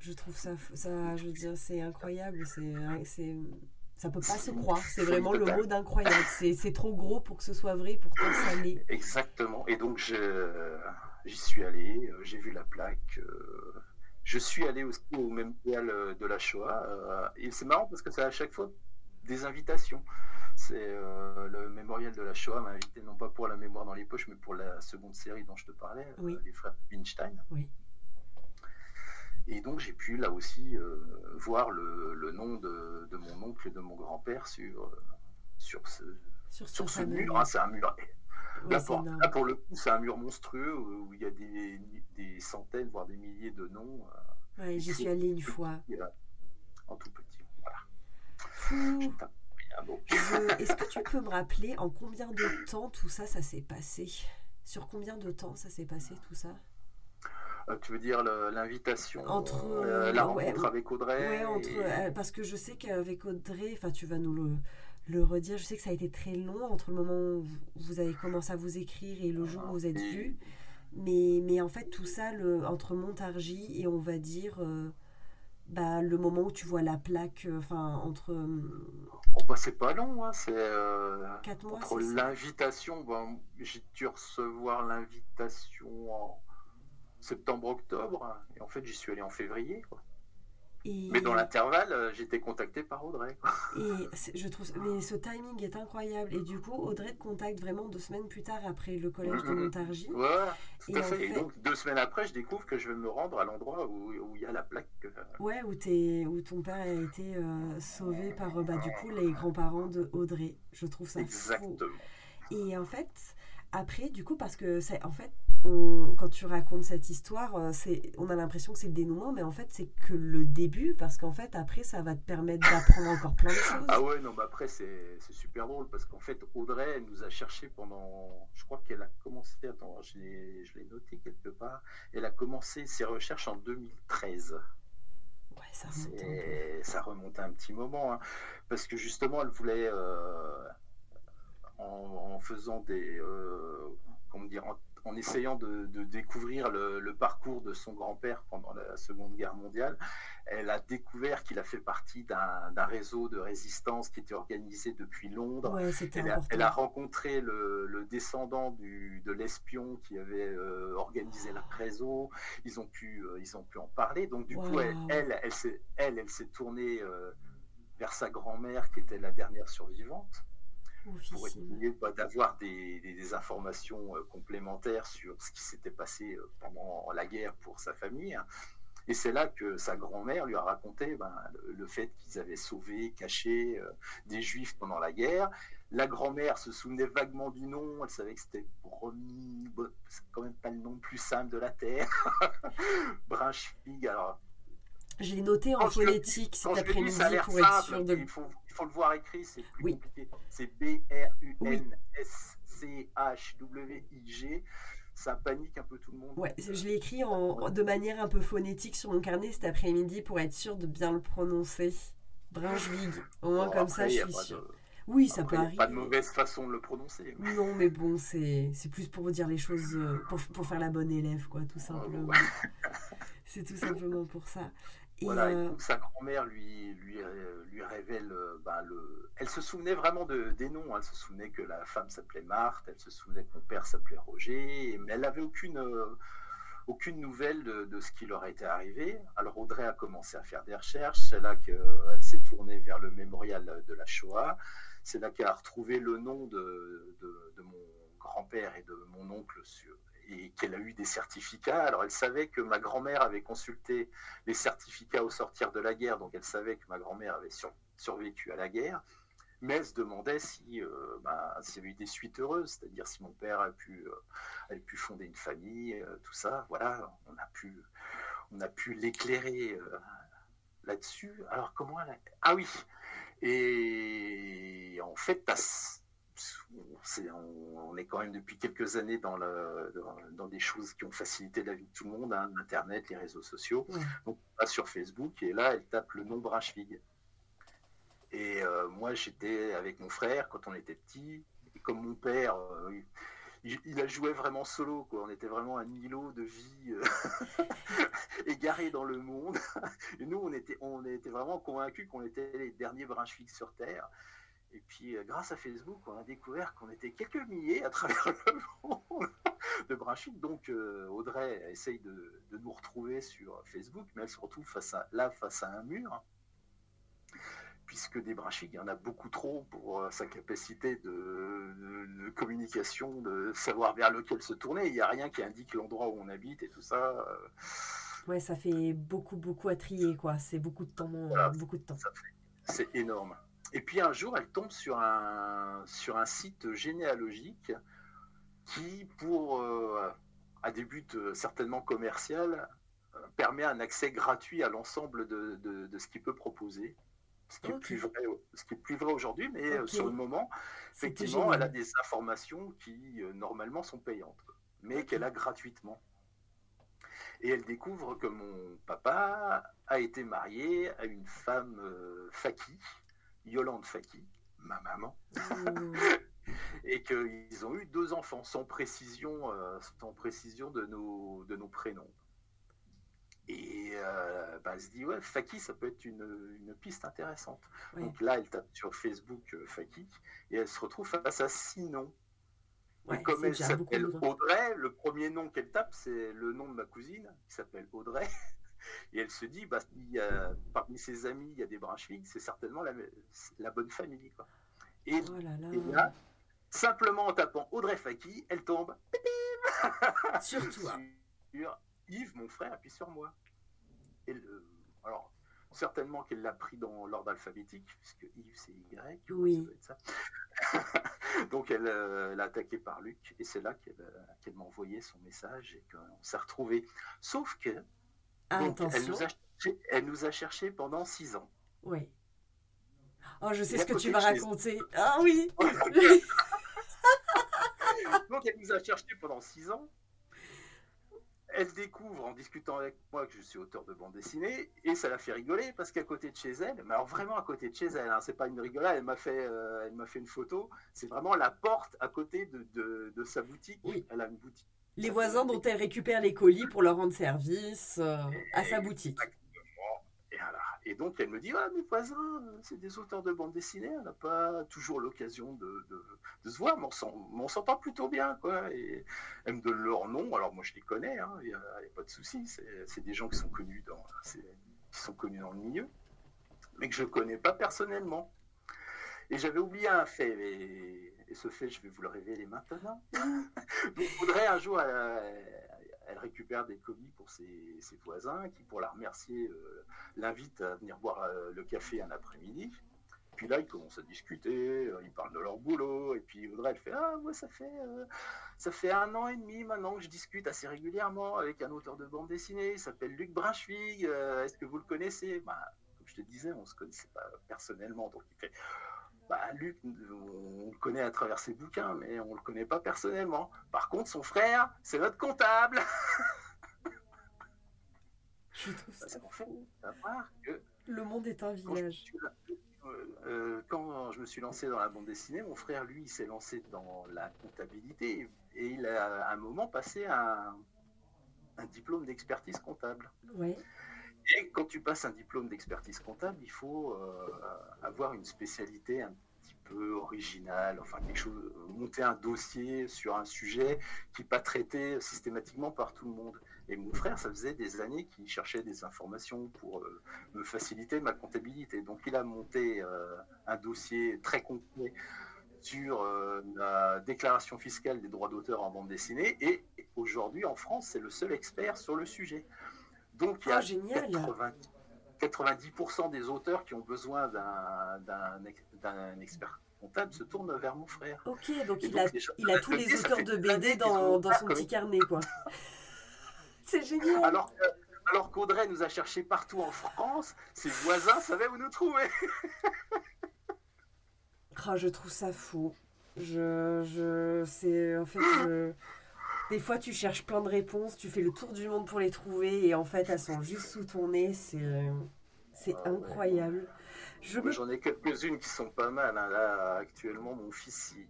je trouve ça, ça je veux dire, c'est incroyable. C'est, c'est, ça peut pas se croire. C'est vraiment le mot d'incroyable. C'est, trop gros pour que ce soit vrai, pourtant ça l'est. Exactement. Et donc, j'y suis allé, euh, j'ai vu la plaque. Euh, je suis allé aussi au mémorial euh, de la Shoah. Et c'est marrant parce que c'est à chaque fois des invitations. C'est le mémorial de la Shoah m'a invité non pas pour la mémoire dans les poches, mais pour la seconde série dont je te parlais, les frères Winstein. Oui. Et donc j'ai pu là aussi euh, voir le, nom de, mon oncle et de mon grand-père sur, euh, sur ce, sur, ce mur. Hein, c'est un mur. là, pour, le coup, c'est un mur monstrueux où, il y a des, des, centaines, voire des milliers de noms. Euh, j'y suis allé une fois. En tout petit. Voilà. Est-ce que tu peux me rappeler en combien de temps tout ça, ça s'est passé? Sur combien de temps ça s'est passé tout ça? Euh, tu veux dire l'invitation, entre euh, la rencontre avec Audrey entre, euh, parce que je sais qu'avec Audrey, enfin tu vas nous le, le, redire, je sais que ça a été très long entre le moment où vous avez commencé à vous écrire et le jour où vous êtes vus. Mais, mais en fait, tout ça, le, entre Montargis et on va dire bah, le moment où tu vois la plaque, enfin entre. Oh, bah, c'est pas long, hein, c'est. Quatre mois. Entre l'invitation, j'ai dû recevoir l'invitation en septembre-octobre. Et en fait, j'y suis allé en février. Mais dans l'intervalle, euh, j'étais contacté par Audrey. Et je trouve, mais ce timing est incroyable. Et du coup, Audrey te contacte vraiment deux semaines plus tard après le collège de mm-hmm. Montargis. Ouais, tout à fait. Et donc deux semaines après, je découvre que je vais me rendre à l'endroit où, il y a la plaque. Euh, ouais, où, es, où ton père a été euh, sauvé par bah, du coup les grands-parents de Audrey. Je trouve ça Exactement. Et en fait, après, du coup, parce que c'est en fait, quand tu racontes cette histoire, euh, c'est, on a l'impression que c'est le dénouement, mais en fait, c'est que le début, parce qu'en fait, après, ça va te permettre d'apprendre encore plein de choses. Ah ouais, non, bah après, c'est, super drôle, parce qu'en fait, Audrey, elle nous a cherché pendant. Je crois qu'elle a commencé. Attends, je l'ai, je l'ai noté quelque part. Elle a commencé ses recherches en 2013. Ouais, ça remonte, un, ça remonte un petit moment, hein, parce que justement, elle voulait. Euh, en, faisant des, euh, comment dire, en, essayant de, découvrir le, parcours de son grand-père pendant la Seconde Guerre mondiale, elle a découvert qu'il a fait partie d'un réseau de résistance qui était organisé depuis Londres. elle, a, rencontré le, descendant du, de l'espion qui avait euh, organisé le réseau. Ils ont pu, euh, ils ont pu en parler. Donc du coup, elle, elle, elle, elle s'est tournée vers sa grand-mère qui était la dernière survivante pour essayer d'avoir des, des, informations euh, complémentaires sur ce qui s'était passé euh, pendant la guerre pour sa famille. Et c'est là que sa grand-mère lui a raconté ben, le, fait qu'ils avaient sauvé, caché euh, des juifs pendant la guerre. La grand-mère se souvenait vaguement du nom, elle savait que c'était Bromi, c'est quand même pas le nom le plus simple de la Terre. Brinchfig, alors. Je l'ai noté en phonétique cet après-midi pour être sûr de. Il faut, il faut le voir écrit, c'est plus compliqué. C'est B-R-U-N-S-C-H-W-I-G ça panique un peu tout le monde. Ouais, je l'ai écrit en, de manière un peu phonétique sur mon carnet cet après-midi pour être sûr de bien le prononcer. Brinjwig. Au moins comme ça, je suis sûr. Oui, ça peut arriver. Pas de mauvaise façon de le prononcer. Non, mais bon, c'est plus pour dire les choses, euh, pour, pour, faire la bonne élève, quoi, tout simplement. c'est tout simplement pour ça. Et voilà, euh, sa grand-mère lui, lui, euh, lui révèle ben, le. Elle se souvenait vraiment de, des noms. Elle se souvenait que la femme s'appelait Marthe, elle se souvenait que mon père s'appelait Roger, mais elle n'avait aucune, aucune nouvelle de, de, ce qui leur était arrivé. Alors Audrey a commencé à faire des recherches. C'est là qu'elle s'est tournée vers le mémorial de la Shoah. C'est là qu'elle a retrouvé le nom de, de, mon grand-père et de mon oncle sur, et qu'elle a eu des certificats. Alors elle savait que ma grand-mère avait consulté les certificats au sortir de la guerre, donc elle savait que ma grand-mère avait survécu à la guerre, mais elle se demandait si, euh, bah, s'il y avait eu des suites heureuses, c'est-à-dire si mon père a pu, euh, pu fonder une famille, euh, tout ça. Voilà, on a pu, on a pu l'éclairer là-dessus. Alors comment elle a... Ah oui, et en fait, on est quand même depuis quelques années dans, dans, des choses qui ont facilité la vie de tout le monde, hein, Internet, les réseaux sociaux. Donc, on va sur Facebook et là, elle tape le nom Brunschwig. Et euh, moi, j'étais avec mon frère quand on était petit. Et comme mon père, euh, il, a joué vraiment solo, quoi. On était vraiment un îlot de vie euh, égaré dans le monde. Et nous, on était, on était vraiment convaincus qu'on était les derniers Brunswick sur Terre. Et puis, euh, grâce à Facebook, on a découvert qu'on était quelques milliers à travers le monde de Brunswick. Donc, euh, Audrey essaye de, de, nous retrouver sur Facebook, mais elle se retrouve face à, là face à un mur puisque des Brachiques, il y en a beaucoup trop pour euh, sa capacité de, communication, de savoir vers lequel se tourner. Il n'y a rien qui indique l'endroit où on habite et tout ça. Ouais, ça fait beaucoup, beaucoup à trier, quoi. C'est beaucoup de temps. beaucoup de temps. C'est énorme. Et puis un jour, elle tombe sur un, sur un site généalogique qui, pour euh, à des buts certainement commercial, permet un accès gratuit à l'ensemble de, de ce qu'il peut proposer. Ce qui, est, plus vrai, ce qui est plus vrai aujourd'hui, mais euh, sur le moment, effectivement, elle a des informations qui euh, normalement sont payantes, mais qu'elle a gratuitement. Et elle découvre que mon papa a été marié à une femme euh, Faki, Yolande Faki, ma maman, mmh. et qu'ils ont eu deux enfants, sans précision, sans précision de nos, de nos prénoms. Et euh, bah, elle se dit, ouais, Faki, ça peut être une, une piste intéressante. Donc là, elle tape sur Facebook euh, Faki et elle se retrouve face à six noms. et comme elle s'appelle Audrey, le premier nom qu'elle tape, c'est le nom de ma cousine, qui s'appelle Audrey. Et elle se dit, bah, il y a, parmi ses amis, il y a des Brunswick, c'est certainement la, la, bonne famille. Quoi. Et, oh là, simplement en tapant Audrey Faki, elle tombe. Sur Yves, mon frère, appuie sur moi. Et alors, certainement qu'elle l'a pris dans l'ordre alphabétique, puisque Yves c'est Y. Oui. Ça Donc elle euh, l'a attaqué par Luc, et c'est là qu'elle euh, m'a envoyé son message et qu'on s'est retrouvés. Sauf que ah, elle, nous a, elle nous a cherché pendant six ans. Oui. Oh, je sais ce que tu vas raconter. Ah oui Donc elle nous a cherché pendant six ans elle découvre en discutant avec moi que je suis auteur de bande dessinée et ça la fait rigoler parce qu'à côté de chez elle, mais alors vraiment à côté de chez elle, hein, c'est pas une rigolade, elle m'a fait, euh, elle m'a fait une photo, c'est vraiment la porte à côté de, de, sa boutique. Oui. Elle a une boutique. Les voisins dont elle récupère les colis pour leur rendre service euh, à sa boutique. Et donc elle me dit, ah, mes voisins, c'est des auteurs de bande dessinée, on n'a pas toujours l'occasion de, se voir, mais on s'entend plutôt bien. Quoi. Et elle me donne leur nom, alors moi je les connais, il hein, n'y a, pas de souci, c'est des gens qui sont, connus dans, qui sont connus dans le milieu, mais que je ne connais pas personnellement. Et j'avais oublié un fait, et, ce fait, je vais vous le révéler maintenant. donc, Audrey, un jour, elle, récupère des colis pour ses, voisins, qui, pour la remercier, euh, l'invite à venir boire euh, le café un après-midi. Puis là, ils commencent à discuter, euh, ils parlent de leur boulot, et puis Audrey, elle fait Ah, moi, ça fait, euh, ça fait un an et demi maintenant que je discute assez régulièrement avec un auteur de bande dessinée, il s'appelle Luc Brunschwig, est-ce que vous le connaissez? Bah, Comme je te disais, on ne se connaissait pas personnellement, donc il fait bah, Luc, on le connaît à travers ses bouquins, mais on ne le connaît pas personnellement. Par contre, son frère, c'est notre comptable. Je trouve ça c'est fou. fou. Savoir que Le monde est un quand je, me village. euh, quand je me suis lancé dans la bande dessinée, mon frère, lui, il s'est lancé dans la comptabilité et il a à un moment passé un, un diplôme d'expertise comptable. Ouais. Et quand tu passes un diplôme d'expertise comptable, il faut euh, avoir une spécialité un petit peu originale, enfin quelque chose, monter un dossier sur un sujet qui n'est pas traité systématiquement par tout le monde. Et mon frère, ça faisait des années qu'il cherchait des informations pour euh, me faciliter ma comptabilité. Donc il a monté euh, un dossier très complet sur euh, la déclaration fiscale des droits d'auteur en bande dessinée. Et aujourd'hui, en France, c'est le seul expert sur le sujet. Donc il y a Ah, génial. 80 90% des auteurs qui ont besoin d'un- d'un ex- d'un expert comptable se tournent vers mon frère. Ok, donc il donc, a, déjà, il a tous les auteurs de BD dans, son petit carnet, quoi. C'est génial. Alors, alors qu'Audrey nous a cherché partout en France, ses voisins savaient où nous trouver. Ah, je trouve ça fou. Je, je, c'est en fait, je- des fois tu cherches plein de réponses, tu fais le tour du monde pour les trouver et en fait elles sont juste sous ton nez. C'est, c'est Ah ouais. incroyable. Je me... J'en ai quelques-unes qui sont pas mal. hein. Là, actuellement, mon fils, il-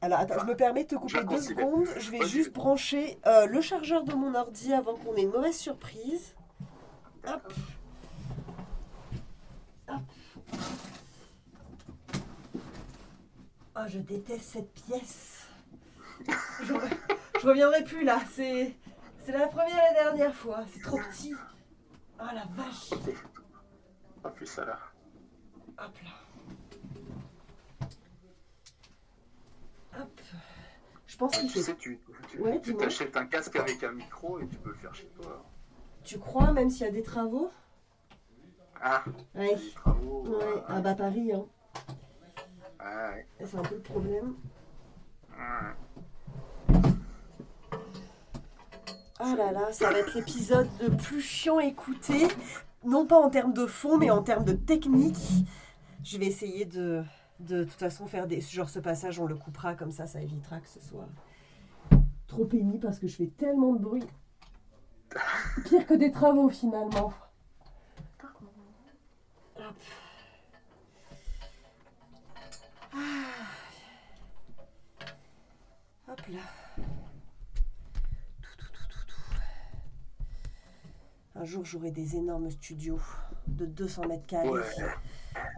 Alors attends, je me permets de te couper deux secondes. Je vais juste brancher euh, le chargeur de mon ordi avant qu'on ait une mauvaise surprise. Hop. Hop. Oh, je déteste cette pièce. Je, je reviendrai plus là. C'est, c'est la première et la dernière fois. C'est trop petit. Oh la vache. Pas plus ça là. Hop là. Hop. Je pense qu'il Tu fait. sais, tu tu- Ouais, tu t'achètes un casque avec un micro et tu peux le faire chez toi. Tu crois, même s'il y a des travaux Ah, Ouais. des travaux. Ouais, ah, à bas Paris, hein. ah, ouais. C'est un peu le problème. Ah, Ah là là, ça va être l'épisode le plus chiant à écouter. Non pas en termes de fond, mais en termes de technique. Je vais essayer de, de, toute façon, faire des. Genre, ce passage, on le coupera comme ça, ça évitera que ce soit trop pénible parce que je fais tellement de bruit. Pire que des travaux, finalement. Hop. Ah. Hop là. Tout, tout, tout, tout, tout. Un jour, j'aurai des énormes studios de 200 mètres carrés, Ouais,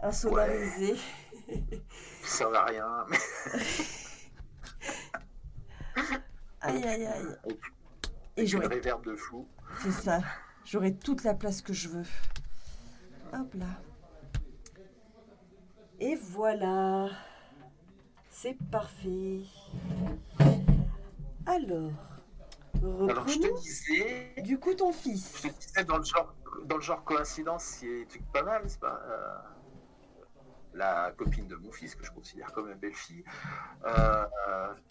insonorisés. ça va rien. Aïe, aïe, aïe. Et Une j'aurai, réverb de fou. c'est ça, j'aurai toute la place que je veux. Hop là. Et voilà. C'est parfait. Alors, Alors, je te disais, Du coup, ton fils. je te disais dans le genre, dans le genre coïncidence, c'est pas mal, c'est pas euh, la copine de mon fils que je considère comme une belle fille. euh,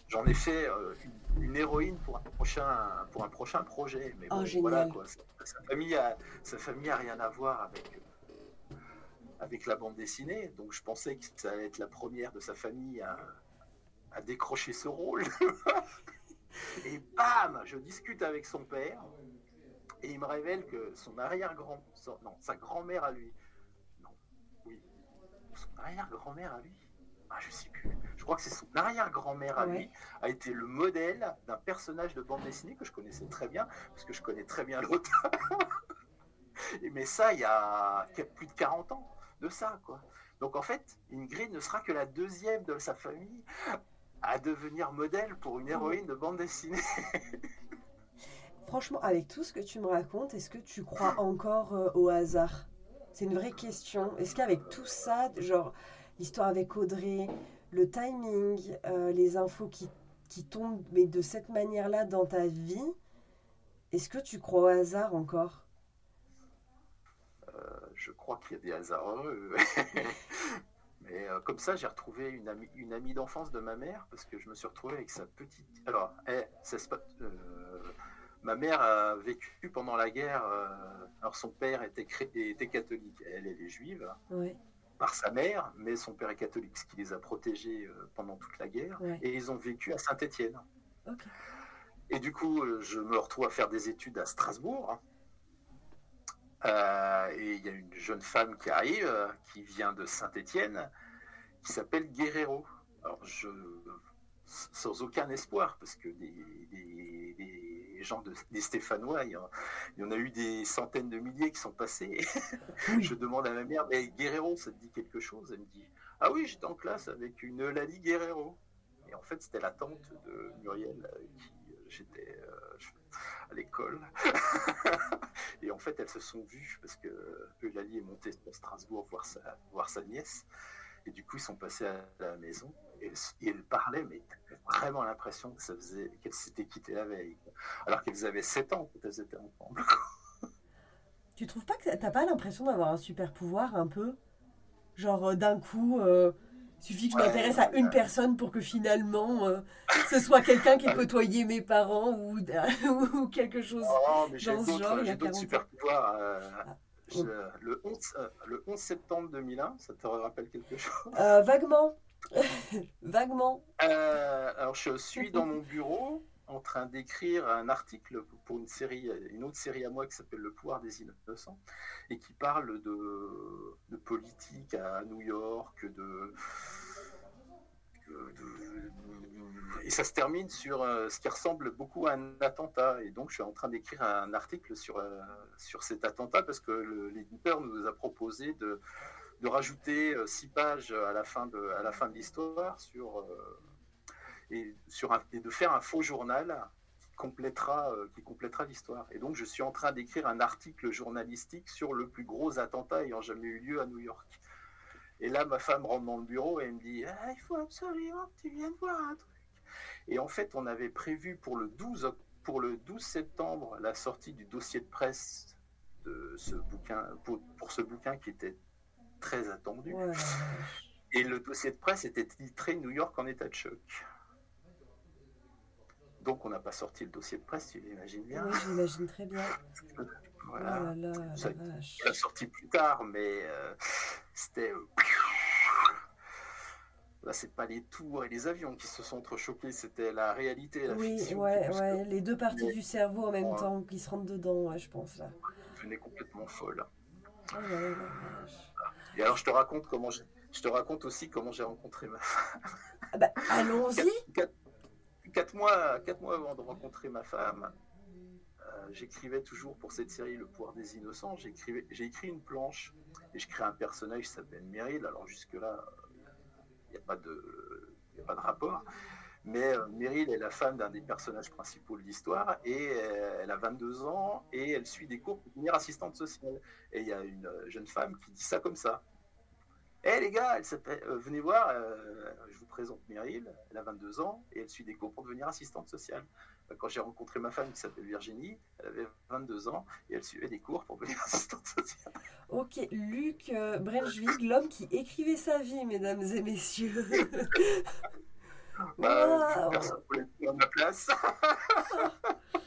J'en ai fait euh, une, une héroïne pour un prochain pour un prochain projet, mais Oh, bon, voilà quoi. Sa, famille a sa famille a rien à voir avec avec la bande dessinée, donc je pensais que ça allait être la première de sa famille à, à décrocher ce rôle. Et bam, je discute avec son père et il me révèle que son arrière-grand, son- non, sa grand-mère à lui, non, oui, son arrière-grand-mère à lui, ah, je sais plus, je crois que c'est son arrière-grand-mère à Ouais. lui, a été le modèle d'un personnage de bande dessinée que je connaissais très bien, parce que je connais très bien l'auteur. Et Mais ça, il y a il y a plus de 40 ans de ça, quoi. Donc en fait, Ingrid ne sera que la deuxième de sa famille à devenir modèle pour une héroïne de bande dessinée. Franchement, avec tout ce que tu me racontes, est-ce que tu crois encore euh, au hasard? C'est une vraie question. Est-ce qu'avec tout ça, genre l'histoire avec Audrey, le timing, euh, les infos qui, qui tombent, mais de cette manière-là dans ta vie, Est-ce que tu crois au hasard encore? Je crois qu'il y a des hasards heureux. Mais comme ça, j'ai retrouvé une amie, une amie d'enfance de ma mère parce que je me suis retrouvé avec sa petite. Alors, eh, passe ma mère a vécu pendant la guerre. Euh, alors son père était, était catholique, elle, elle est juive. Par sa mère, mais son père est catholique, ce qui les a protégés euh, pendant toute la guerre. Et ils ont vécu à Saint-Étienne. Et du coup, euh, je me retrouve à faire des études à Strasbourg. Et il y a une jeune femme qui arrive, qui vient de Saint-Étienne, qui s'appelle Guerrero. Alors, je, sans aucun espoir, parce que des, des gens de, des Stéphanois, il y, en, a eu des centaines de milliers qui sont passés. je demande à ma mère, mais Guerrero, ça te dit quelque chose? Elle me dit, ah oui, j'étais en classe avec une Lali Guerrero. Et en fait, c'était la tante de Muriel qui euh, j'étais euh, à l'école. et en fait, elles se sont vues parce que Eulalie est montée à Strasbourg voir sa, voir sa nièce. Et du coup, ils sont passés à la maison et, elles parlaient, mais vraiment l'impression que ça faisait qu'elles s'étaient quittées la veille, alors qu'elles avaient 7 ans quand elles étaient ensemble. tu trouves pas que t'as pas l'impression d'avoir un super pouvoir un peu? Genre euh, d'un coup, euh, suffit que je m'intéresse à une personne pour que finalement euh, ce soit quelqu'un qui ait côtoyé mes parents ou, ou quelque chose oh, mais dans ce genre. J'ai d'autres super pouvoirs. Ah. le, 11, le 11 septembre 2001, ça te rappelle quelque chose? Vaguement. Vaguement. Euh, alors, je suis dans mon bureau en train d'écrire un article pour une série, une autre série à moi qui s'appelle Le pouvoir des innocents et qui parle de, de politique à New York, de, et ça se termine sur euh, ce qui ressemble beaucoup à un attentat. Et donc, je suis en train d'écrire un article sur, euh, sur cet attentat parce que l'éditeur nous a proposé de de rajouter euh, six pages à la fin de, à la fin de l'histoire sur, et, sur et de faire un faux journal qui complétera, euh, qui complétera l'histoire. Et donc, je suis en train d'écrire un article journalistique sur le plus gros attentat ayant jamais eu lieu à New York. Et là, ma femme rentre dans le bureau et elle me dit ah, Il faut absolument que tu viennes voir un truc. Et en fait, on avait prévu pour le 12, pour le 12 septembre la sortie du dossier de presse de ce bouquin, pour, pour ce bouquin qui était très attendu. Et le dossier de presse était titré New York en état de choc. Donc on n'a pas sorti le dossier de presse, tu l'imagines bien. Oui, j'imagine très bien. voilà. Oh ça, l'a sorti plus tard, mais euh, c'était. Euh, là, c'est pas les tours et les avions qui se sont entrechoqués, c'était la réalité, la oui, Ouais, ouais, les deux parties du cerveau en même temps qui se rentrent dedans, je pense là. Devenait complètement folle. Oh et alors, je te raconte comment je te raconte aussi comment j'ai rencontré ma femme. Ah bah, allons-y. Quatre, mois, quatre mois avant de rencontrer ma femme, euh, j'écrivais toujours pour cette série Le pouvoir des innocents. J'ai écrit une planche et je crée un personnage qui s'appelle Meryl. Alors jusque-là, il n'y a, a pas de rapport. Mais euh, Meryl est la femme d'un des personnages principaux de l'histoire et euh, elle a 22 ans et elle suit des cours pour devenir assistante sociale. Et il y a une euh, jeune femme qui dit ça comme ça. Eh les gars, elle venez voir, je vous présente Meryl, elle a 22 ans et elle suit des cours pour devenir assistante sociale. Quand j'ai rencontré ma femme qui s'appelle Virginie, elle avait 22 ans et elle suivait des cours pour devenir assistante sociale. Ok, Luc euh, l'homme qui écrivait sa vie, mesdames et messieurs. Bah, personne à ma place.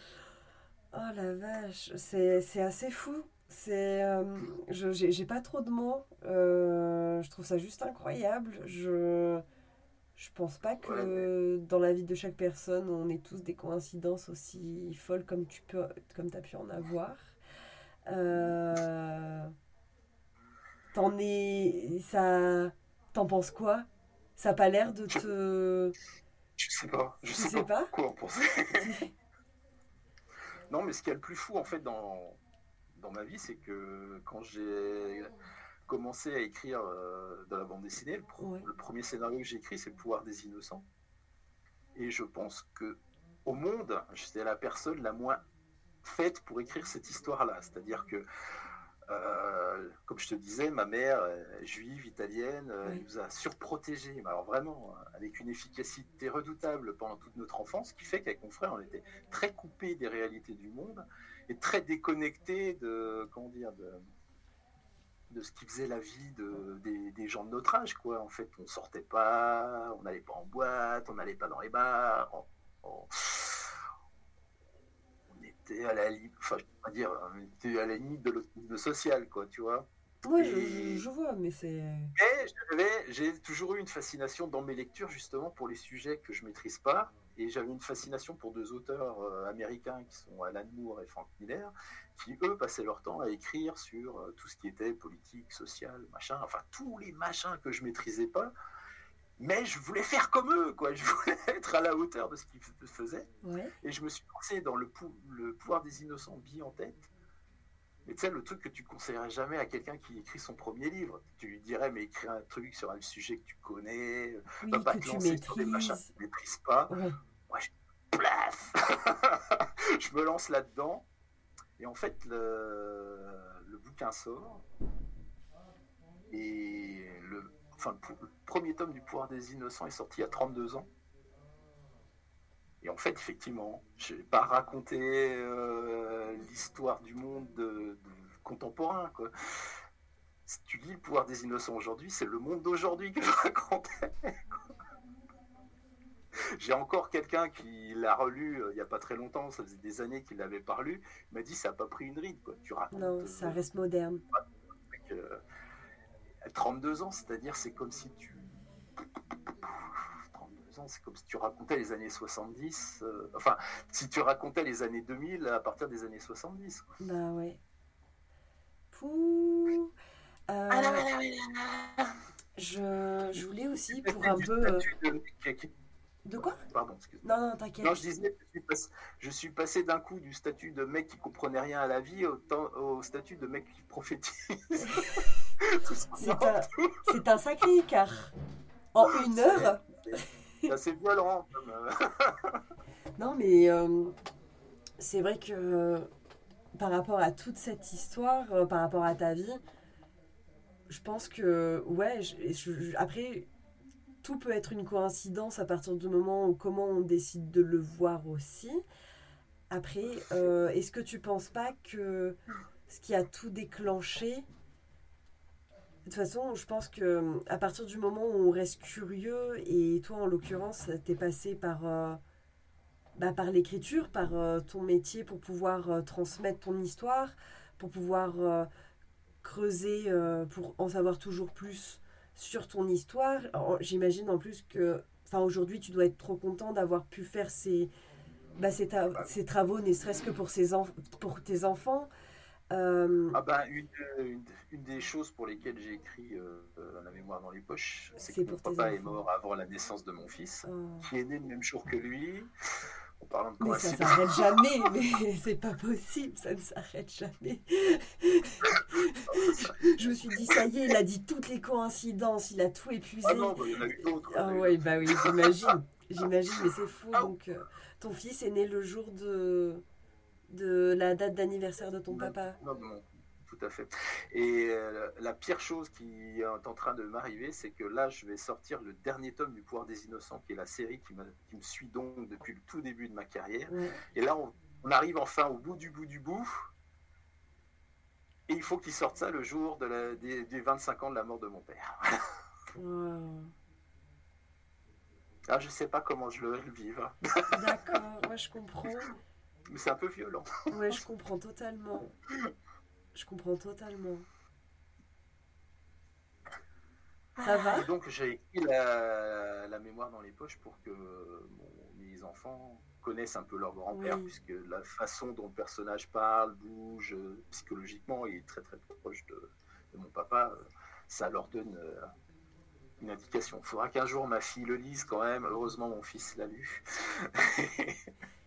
oh la vache, c'est assez fou. C'est, euh, je j'ai pas trop de mots. Euh, je trouve ça juste incroyable. Je je pense pas que dans la vie de chaque personne, on ait tous des coïncidences aussi folles comme tu peux, comme as pu en avoir. Euh, t'en es, ça, t'en penses quoi? Ça n'a pas l'air de te. Je sais pas. Je sais, pas, quoi en penser. non, mais ce qui est le plus fou en fait dans, dans ma vie, c'est que quand j'ai commencé à écrire euh, de la bande dessinée, le, premier scénario que j'ai écrit, c'est Le pouvoir des innocents. Et je pense que au monde, j'étais la personne la moins faite pour écrire cette histoire-là. C'est-à-dire que euh, comme je te disais, ma mère, juive, italienne, elle nous a surprotégés, mais alors vraiment, avec une efficacité redoutable pendant toute notre enfance, ce qui fait qu'avec mon frère, on était très coupés des réalités du monde très déconnectés de, comment dire, de, de ce qui faisait la vie de, des, gens de notre âge, quoi. En fait, on sortait pas, on n'allait pas en boîte, on n'allait pas dans les bars, on, était à la limite, enfin, je pas dire, on était à la limite de le social, quoi, tu vois. Oui, je, vois, mais c'est. Mais j'ai toujours eu une fascination dans mes lectures, justement, pour les sujets que je maîtrise pas. Et j'avais une fascination pour deux auteurs euh, américains qui sont Alan Moore et Frank Miller, qui eux passaient leur temps à écrire sur euh, tout ce qui était politique, social, machin, enfin tous les machins que je maîtrisais pas. Mais je voulais faire comme eux, quoi. Je voulais être à la hauteur de ce qu'ils faisaient. Et je me suis lancé dans le, le pouvoir des innocents billes en tête mais tu sais, le truc que tu conseillerais jamais à quelqu'un qui écrit son premier livre, tu lui dirais, mais écris un truc sur un sujet que tu connais, oui, pas te lancer sur des machins que tu ne maîtrises pas. Moi, je, je me lance là-dedans. Et en fait, le, le, bouquin sort. Et le, enfin, le premier tome du pouvoir des innocents est sorti il y a 32 ans. Et en fait, effectivement, je n'ai pas raconté euh, l'histoire du monde de, contemporain. Quoi. Si tu lis Le pouvoir des innocents aujourd'hui, c'est le monde d'aujourd'hui que je racontais. J'ai encore quelqu'un qui l'a relu euh, il n'y a pas très longtemps, ça faisait des années qu'il l'avait pas lu, il m'a dit ça n'a pas pris une ride. Quoi. Tu racontes, non, ça reste moderne. 32 euh, ans, c'est-à-dire c'est comme si tu c'est comme si tu racontais les années 70, euh, enfin, si tu racontais les années 2000 à partir des années 70. Bah ouais. Pouh. Euh, je, je, voulais aussi pour un peu. Euh, de, quoi? Pardon, Non, non, t'inquiète. Non, je disais, je suis passé, d'un coup du statut de mec qui comprenait rien à la vie au, au statut de mec qui prophétise. c'est un, un, sacré écart. En une heure, c'est assez violent. Euh. non, mais euh, c'est vrai que par rapport à toute cette histoire, euh, par rapport à ta vie, je pense que, ouais, après, tout peut être une coïncidence à partir du moment où comment on décide de le voir aussi. Après, est-ce que tu penses pas que ce qui a tout déclenché, de toute façon, je pense que à partir du moment où on reste curieux, et toi en l'occurrence, t'es passé par, euh, bah, par l'écriture, par euh, ton métier pour pouvoir euh, transmettre ton histoire, pour pouvoir creuser, pour en savoir toujours plus sur ton histoire. J'imagine en plus que, aujourd'hui, tu dois être trop content d'avoir pu faire ces, bah, ces, travaux, ne serait-ce que pour, ces pour tes enfants. Euh, ah ben, une, une, des choses pour lesquelles j'ai écrit euh, euh, la mémoire dans les poches, c'est que mon papa est mort avant la naissance de mon fils, oh. qui est né le même jour que lui. En parlant de mais ça s'arrête jamais, mais c'est pas possible, ça ne s'arrête jamais. je me suis dit, ça y est, il a dit toutes les coïncidences, il a tout épuisé. Ah non, bah, il y en a eu d'autres. Ah ouais, bah oui, j'imagine. J'imagine, mais c'est fou. Ah. Donc, ton fils est né le jour de de la date d'anniversaire de ton papa. Non, non, tout à fait. Et euh, la pire chose qui est en train de m'arriver, c'est que là, je vais sortir le dernier tome du Pouvoir des Innocents, qui est la série qui, qui me suit donc depuis le tout début de ma carrière. Et là, on, arrive enfin au bout du bout du bout. Et il faut qu'il sorte ça le jour de la, des, 25 ans de la mort de mon père. Ah, je sais pas comment je le vivre. D'accord, moi je comprends. Mais c'est un peu violent. ouais, je comprends totalement. Je comprends totalement. Ça va Et donc j'ai écrit la, mémoire dans les poches pour que mes enfants connaissent un peu leur grand-père, puisque la façon dont le personnage parle, bouge, euh, psychologiquement, il est très très proche de, mon papa. Euh, ça leur donne euh, une indication. Il faudra qu'un jour ma fille le lise quand même. Heureusement, mon fils l'a lu.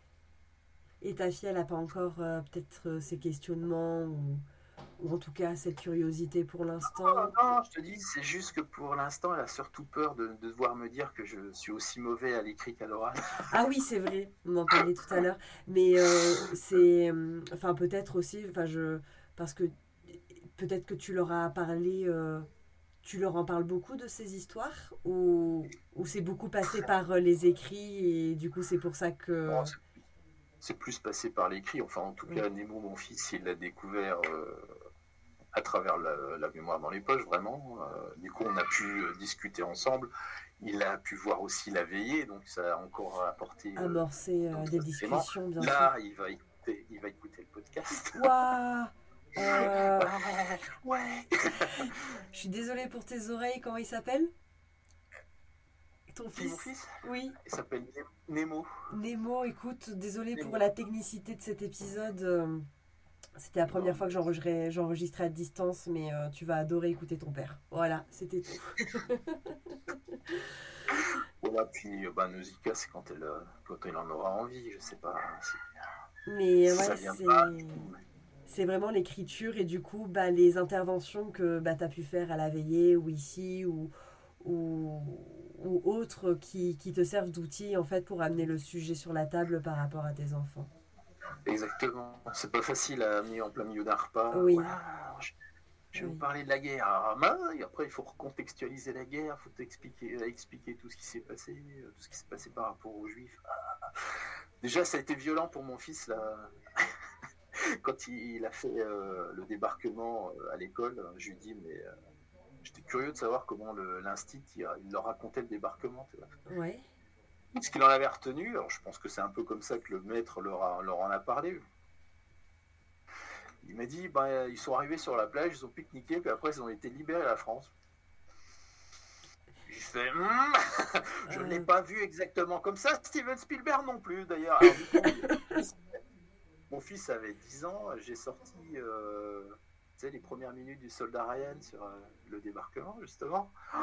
Et ta fille, elle n'a pas encore euh, peut-être euh, ces questionnements ou, en tout cas cette curiosité pour l'instant? non, non, je te dis, c'est juste que pour l'instant, elle a surtout peur de, devoir me dire que je suis aussi mauvais à l'écrit qu'à l'oral. Ah oui, c'est vrai, on en parlait tout à l'heure. Mais euh, c'est. Enfin, peut-être aussi, enfin, je. Parce que peut-être que tu leur as parlé, tu leur en parles beaucoup de ces histoires ou, ou c'est beaucoup passé par les écrits et du coup c'est pour ça que... c'est plus passé par l'écrit, enfin en tout cas Nemo, mon fils, il l'a découvert à travers la, mémoire dans les poches, vraiment. du coup, on a pu discuter ensemble. Il a pu voir aussi la veillée, donc ça a encore apporté. Euh, Amorcer euh, des discussions, bien Là, il va écouter, il va écouter le podcast. Waouh. Euh, Ouais, Je suis désolée pour tes oreilles, comment il s'appelle? Ton fils, Mon fils Oui. Il s'appelle Nemo. Nemo, écoute, désolée pour la technicité de cet épisode. C'était la première fois que j'enregistrais à distance, mais euh, tu vas adorer écouter ton père. Voilà, c'était tout. voilà, puis bah, Nausicaa, c'est quand, elle, euh, quand elle en aura envie, je sais pas. Mais ouais, c'est vraiment l'écriture et du coup, bah, les interventions que bah, tu as pu faire à la veillée ou ici ou, ou, ou autres qui, qui te servent d'outils en fait pour amener le sujet sur la table par rapport à tes enfants. Exactement. C'est pas facile à amener en plein milieu d'un repas. Oui. je, vais vous parler de la guerre. Ah, bah, et après, il faut recontextualiser la guerre, il faut expliquer, expliquer tout ce qui s'est passé, euh, tout ce qui s'est passé par rapport aux Juifs. Ah. Déjà, ça a été violent pour mon fils là. Quand il, a fait euh, le débarquement euh, à l'école, je lui dis mais j'étais curieux de savoir comment l'instit il, il, leur racontait le débarquement. Ouais ce qu'il en avait retenu. Alors, je pense que c'est un peu comme ça que le maître leur, en a parlé. Il m'a dit bah, ils sont arrivés sur la plage, ils ont pique-niqué, puis après ils ont été libérés à la France. Je fais hum, je ne l'ai pas vu exactement comme ça. Steven Spielberg non plus d'ailleurs. Mon fils avait 10 ans, j'ai sorti euh, les premières minutes du soldat Ryan sur euh, le débarquement justement.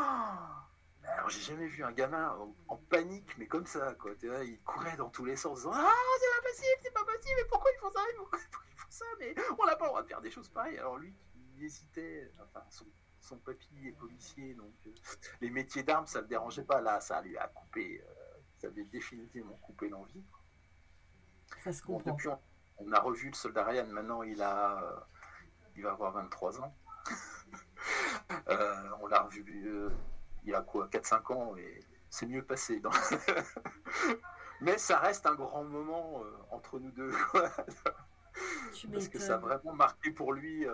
Alors, j'ai jamais vu un gamin en, panique, mais comme ça, quoi. il courait dans tous les sens, disant Ah, c'est pas possible, c'est pas possible, mais pourquoi ils font ça Pourquoi ils font ça Mais on n'a pas le droit de faire des choses pareilles. Alors, lui qui hésitait, enfin, son, son papy est policier, donc euh, les métiers d'armes, ça ne le dérangeait pas. Là, ça lui a coupé, euh, ça avait définitivement coupé l'envie. Ça se comprend. depuis, on, a revu le soldat Ryan, maintenant, il, a, il va avoir 23 ans. on l'a revu il y a quoi 4-5 ans et c'est mieux passé. Dans... Mais ça reste un grand moment euh, entre nous deux. Parce que ça a vraiment marqué pour lui euh,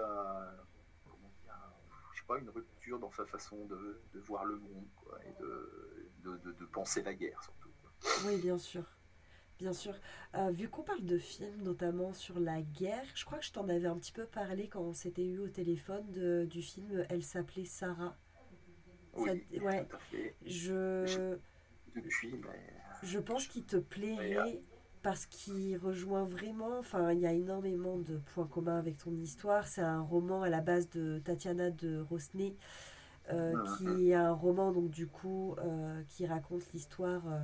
je sais pas, une rupture dans sa façon de, de voir le monde quoi, et de, de, de, penser la guerre surtout. Oui, bien sûr. Bien sûr. Euh, vu qu'on parle de films, notamment sur la guerre, je crois que je t'en avais un petit peu parlé quand on s'était eu au téléphone de, du film Elle s'appelait Sarah ouais. Je... je pense qu'il te plairait parce qu'il rejoint vraiment, enfin il y a énormément de points communs avec ton histoire. C'est un roman à la base de Tatiana de Rosnay, euh, qui est un roman donc du coup euh, qui raconte l'histoire euh,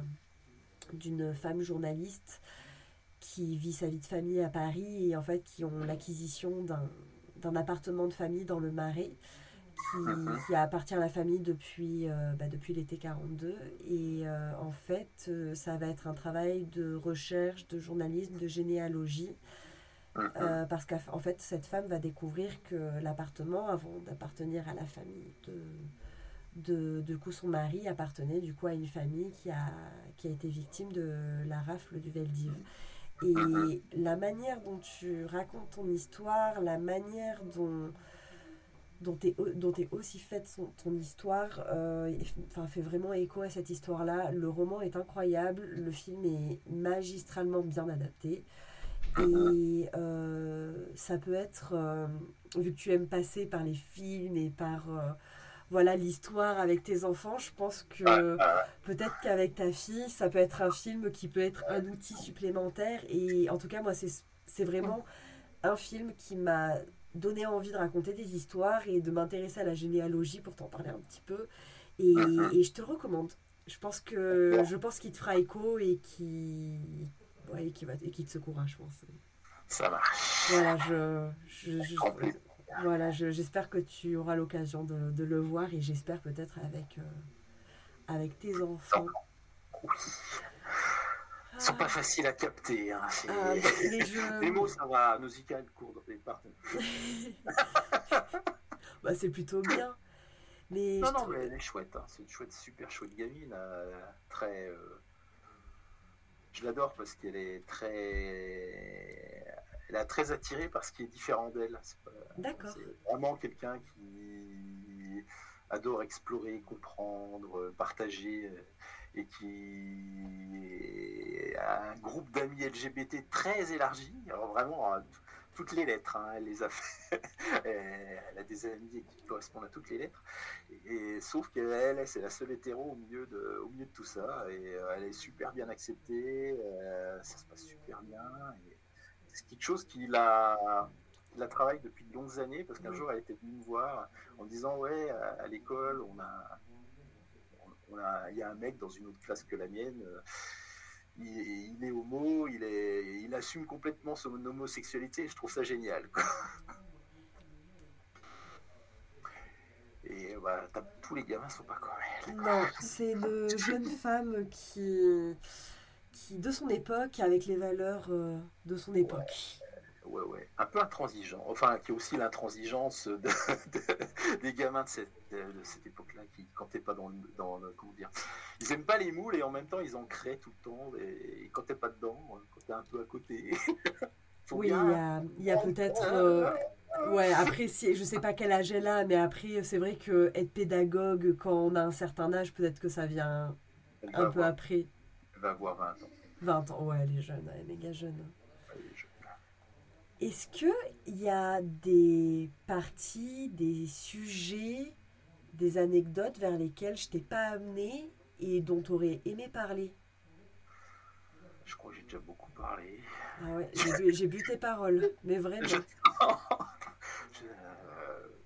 d'une femme journaliste qui vit sa vie de famille à Paris et en fait qui ont l'acquisition d'un appartement de famille dans le Marais qui, appartient à la famille depuis, euh, bah, depuis l'été 42. Et euh, en fait, euh, ça va être un travail de recherche, de journalisme, de généalogie. parce qu'en fait, cette femme va découvrir que l'appartement, avant d'appartenir à la famille de, de, coup, son mari appartenait du coup à une famille qui a, qui a été victime de la rafle du Veldiv. Et la manière dont tu racontes ton histoire, la manière dont dont est, aussi faite ton histoire, euh, fait vraiment écho à cette histoire-là. Le roman est incroyable, le film est magistralement bien adapté. Et euh, ça peut être, euh, vu que tu aimes passer par les films et par voilà l'histoire avec tes enfants, je pense que peut-être qu'avec ta fille, ça peut être un film qui peut être un outil supplémentaire. Et en tout cas, moi, c'est vraiment un film qui m'a donner envie de raconter des histoires et de m'intéresser à la généalogie pour t'en parler un petit peu. Et, mhm. et, je te le recommande. Je pense que je pense qu'il te fera écho et qui ouais, qui va et qui te secouera, je pense. Ça marche. Voilà, je, je, voilà, j'espère que tu auras l'occasion de, de, le voir et j'espère peut-être avec euh, avec tes enfants. Ils sont pas faciles à capter. Hein. Ah, les, jeux... les, mots, ça va. Musical, court dans les bah, c'est plutôt bien. Mais non, non, mais elle est chouette. Hein. C'est une chouette, super chouette gamine. Euh, très. Euh, je l'adore parce qu'elle est très. Elle a très attiré par ce qui est différent d'elle. D'accord. C'est vraiment quelqu'un qui adore explorer, comprendre, partager et qui a un groupe d'amis LGBT très élargi. Alors vraiment, toutes les lettres. Hein, elle les a fait. elle a des amis qui correspondent à toutes les lettres. Et, sauf qu'elle, c'est la seule hétéro au milieu de, au milieu de tout ça. Et euh, elle est super bien acceptée. Euh, ça se passe super bien. C'est quelque chose qui la, la travaille depuis de longues années parce qu'un jour elle était venue me voir en disant ouais à, l'école on a on a il y a un mec dans une autre classe que la mienne euh, il, est homo, il, est, il assume complètement son homosexualité, je trouve ça génial. Et bah, tous les gamins sont pas comme elle. Non, c'est une jeune femme qui, qui, de son époque, avec les valeurs euh, de son époque ouais, ouais. Un peu intransigeant. Enfin, qui est aussi l'intransigeance de, des gamins de cette, cette époque-là, qui, quand t'es pas dans le, dans Comment dire Ils aiment pas les moules et en même temps, ils en créent tout le temps. Et, quand t'es pas dedans, quand t'es un peu à côté. oui, il y a, peut-être. Euh, ouais, après, si, je sais pas quel âge elle a, mais après, c'est vrai que être pédagogue quand on a un certain âge, peut-être que ça vient un peu après. Elle va avoir 20 ans. 20 ans, ouais, elle est jeune, elle est méga jeune. Est-ce qu'il y a des parties, des sujets, des anecdotes vers lesquelles je t'ai pas amené et dont tu aurais aimé parler? Je crois que j'ai déjà beaucoup parlé. Ah ouais, j'ai bu, tes paroles, mais vraiment. Je... j'ai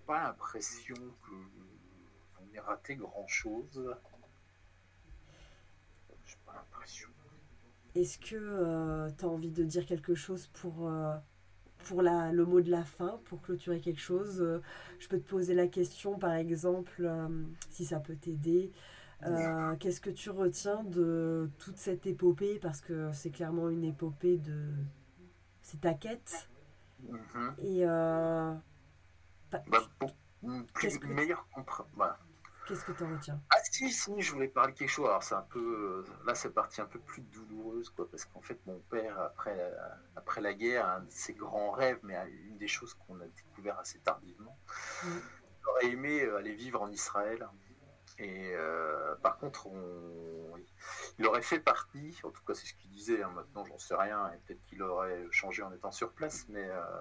pas l'impression qu'on ait raté grand-chose. J'ai pas l'impression. Est-ce que euh, tu as envie de dire quelque chose pour euh, pour la, le mot de la fin, pour clôturer quelque chose, euh, je peux te poser la question, par exemple, euh, si ça peut t'aider. Euh, qu'est-ce que tu retiens de toute cette épopée? Parce que c'est clairement une épopée de. C'est ta quête. Mm-hmm. Et. Bah, plus, meilleur Qu'est-ce que tu en retiens? Ah si, si, je voulais parler de quelque chose. Alors c'est un peu, là c'est partie un peu plus douloureuse, quoi, parce qu'en fait mon père, après la, après la guerre, un de ses grands rêves, mais une des choses qu'on a découvert assez tardivement, mm. il aurait aimé euh, aller vivre en Israël. Et euh, par contre, il aurait fait partie, en tout cas c'est ce qu'il disait, hein, maintenant j'en sais rien, et peut-être qu'il aurait changé en étant sur place, mais... Euh,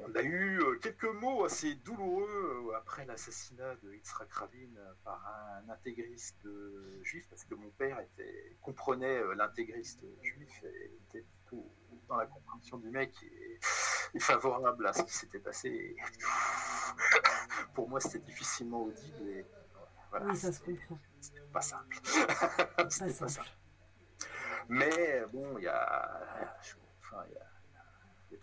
on a eu euh, quelques mots assez douloureux euh, après l'assassinat de Yitzhak Rabin euh, par un intégriste juif, parce que mon père était, comprenait l'intégriste juif et était plutôt dans la compréhension du mec et, favorable à ce qui s'était passé. Pour moi, c'était difficilement audible. Et, oui, ça se comprend. C'était pas simple. c'était pas simple. Mais bon, il y a. Enfin, il y a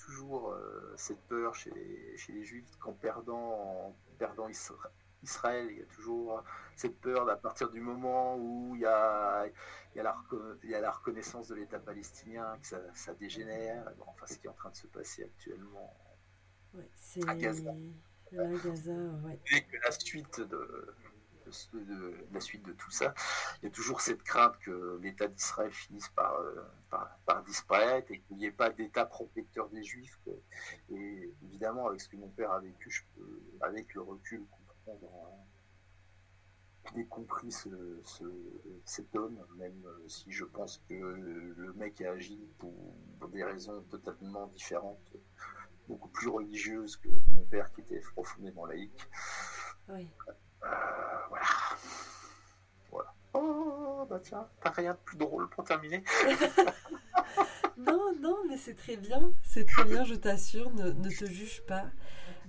toujours euh, cette peur chez les, chez les juifs qu'en perdant, en perdant Israël, il y a toujours cette peur à partir du moment où il y a, il y a, la, il y a la reconnaissance de l'État palestinien, que ça, ça dégénère. enfin, ce qui est en train de se passer actuellement à Gaza. Gaza Et que la suite de, de, la suite de tout ça, il y a toujours cette crainte que l'État d'Israël finisse par, euh, par, disparaître et qu'il n'y ait pas d'État protecteur des Juifs. Et évidemment, avec ce que mon père a vécu, avec le recul, comprendre j'ai compris ce, cet homme, même si je pense que le mec a agi pour, des raisons totalement différentes, beaucoup plus religieuses que mon père qui était profondément laïque. Oui. Euh, voilà. Voilà. Oh, bah tiens, t'as rien de plus drôle pour terminer Non, non, mais c'est très bien. C'est très bien, je t'assure, ne, te juge pas.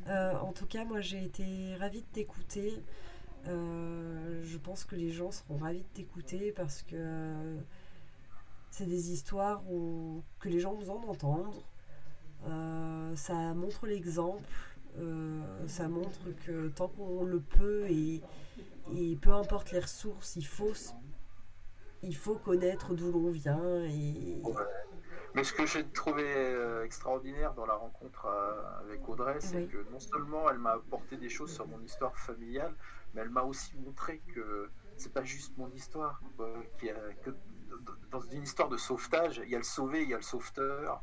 Euh, en tout cas, moi, j'ai été ravie de t'écouter. Euh, je pense que les gens seront ravis de t'écouter parce que c'est des histoires que les gens nous en entendre. ça montre l'exemple. Euh, ça montre que tant qu'on le peut et, peu importe les ressources, il faut, il faut connaître d'où l'on vient. Et... Mais ce que j'ai trouvé euh, extraordinaire dans la rencontre euh, avec Audrey, c'est que non seulement elle m'a apporté des choses sur mon histoire familiale, mais elle m'a aussi montré que c'est pas juste mon histoire. que dans une histoire de sauvetage, il y a le sauvé, il y a le sauveteur.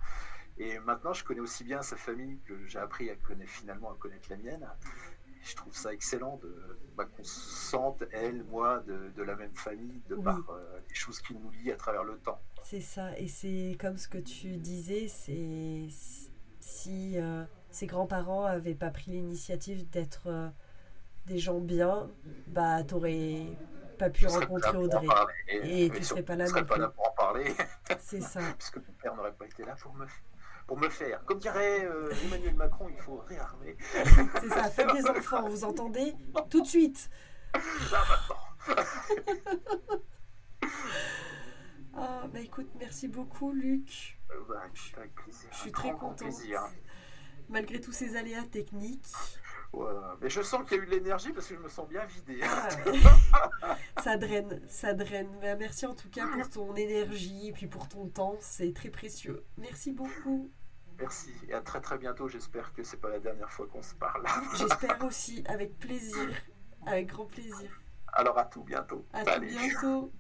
Et maintenant, je connais aussi bien sa famille que j'ai appris à connaître, finalement à connaître la mienne. je trouve ça excellent de bah, qu'on se sente, elle, moi, de, la même famille, de par euh, les choses qui nous lient à travers le temps. C'est ça, et c'est comme ce que tu disais, c'est si euh, ses grands-parents avaient pas pris l'initiative d'être euh, des gens bien, bah t'aurais pas pu rencontrer Audrey. Et, tu serais pas là, serais pas là pour en parler. C'est ça. Parce que mon père n'aurait pas été là pour me pour me faire. Comme dirait euh, Emmanuel Macron, il faut réarmer. C'est ça, faites des enfants, vous entendez Tout de suite. Là maintenant. Ah, bah écoute, merci beaucoup, Luc. Euh, bah. Je suis très contente. Malgré tous ces aléas techniques. Mais je sens qu'il y a eu de l'énergie parce que je me sens bien vidé. Ah, ça draine, ça draine. Bah, merci en tout cas pour ton énergie et puis pour ton temps. C'est très précieux. Merci beaucoup. Merci et à très très bientôt. J'espère que c'est pas la dernière fois qu'on se parle. J'espère aussi, avec plaisir, avec grand plaisir. Alors à tout bientôt. À tout bientôt.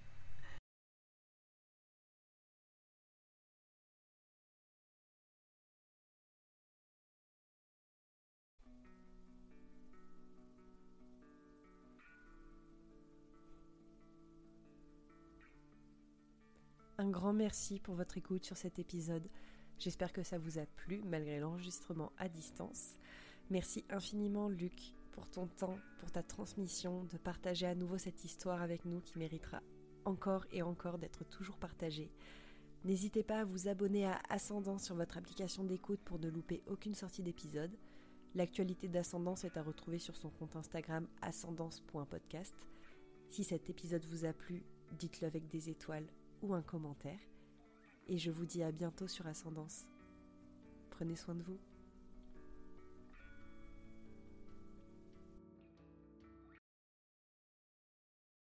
Un grand merci pour votre écoute sur cet épisode. J'espère que ça vous a plu malgré l'enregistrement à distance. Merci infiniment Luc pour ton temps, pour ta transmission, de partager à nouveau cette histoire avec nous qui méritera encore et encore d'être toujours partagée. N'hésitez pas à vous abonner à Ascendance sur votre application d'écoute pour ne louper aucune sortie d'épisode. L'actualité d'Ascendance est à retrouver sur son compte Instagram ascendance.podcast. Si cet épisode vous a plu, dites-le avec des étoiles ou un commentaire. Et je vous dis à bientôt sur Ascendance. Prenez soin de vous.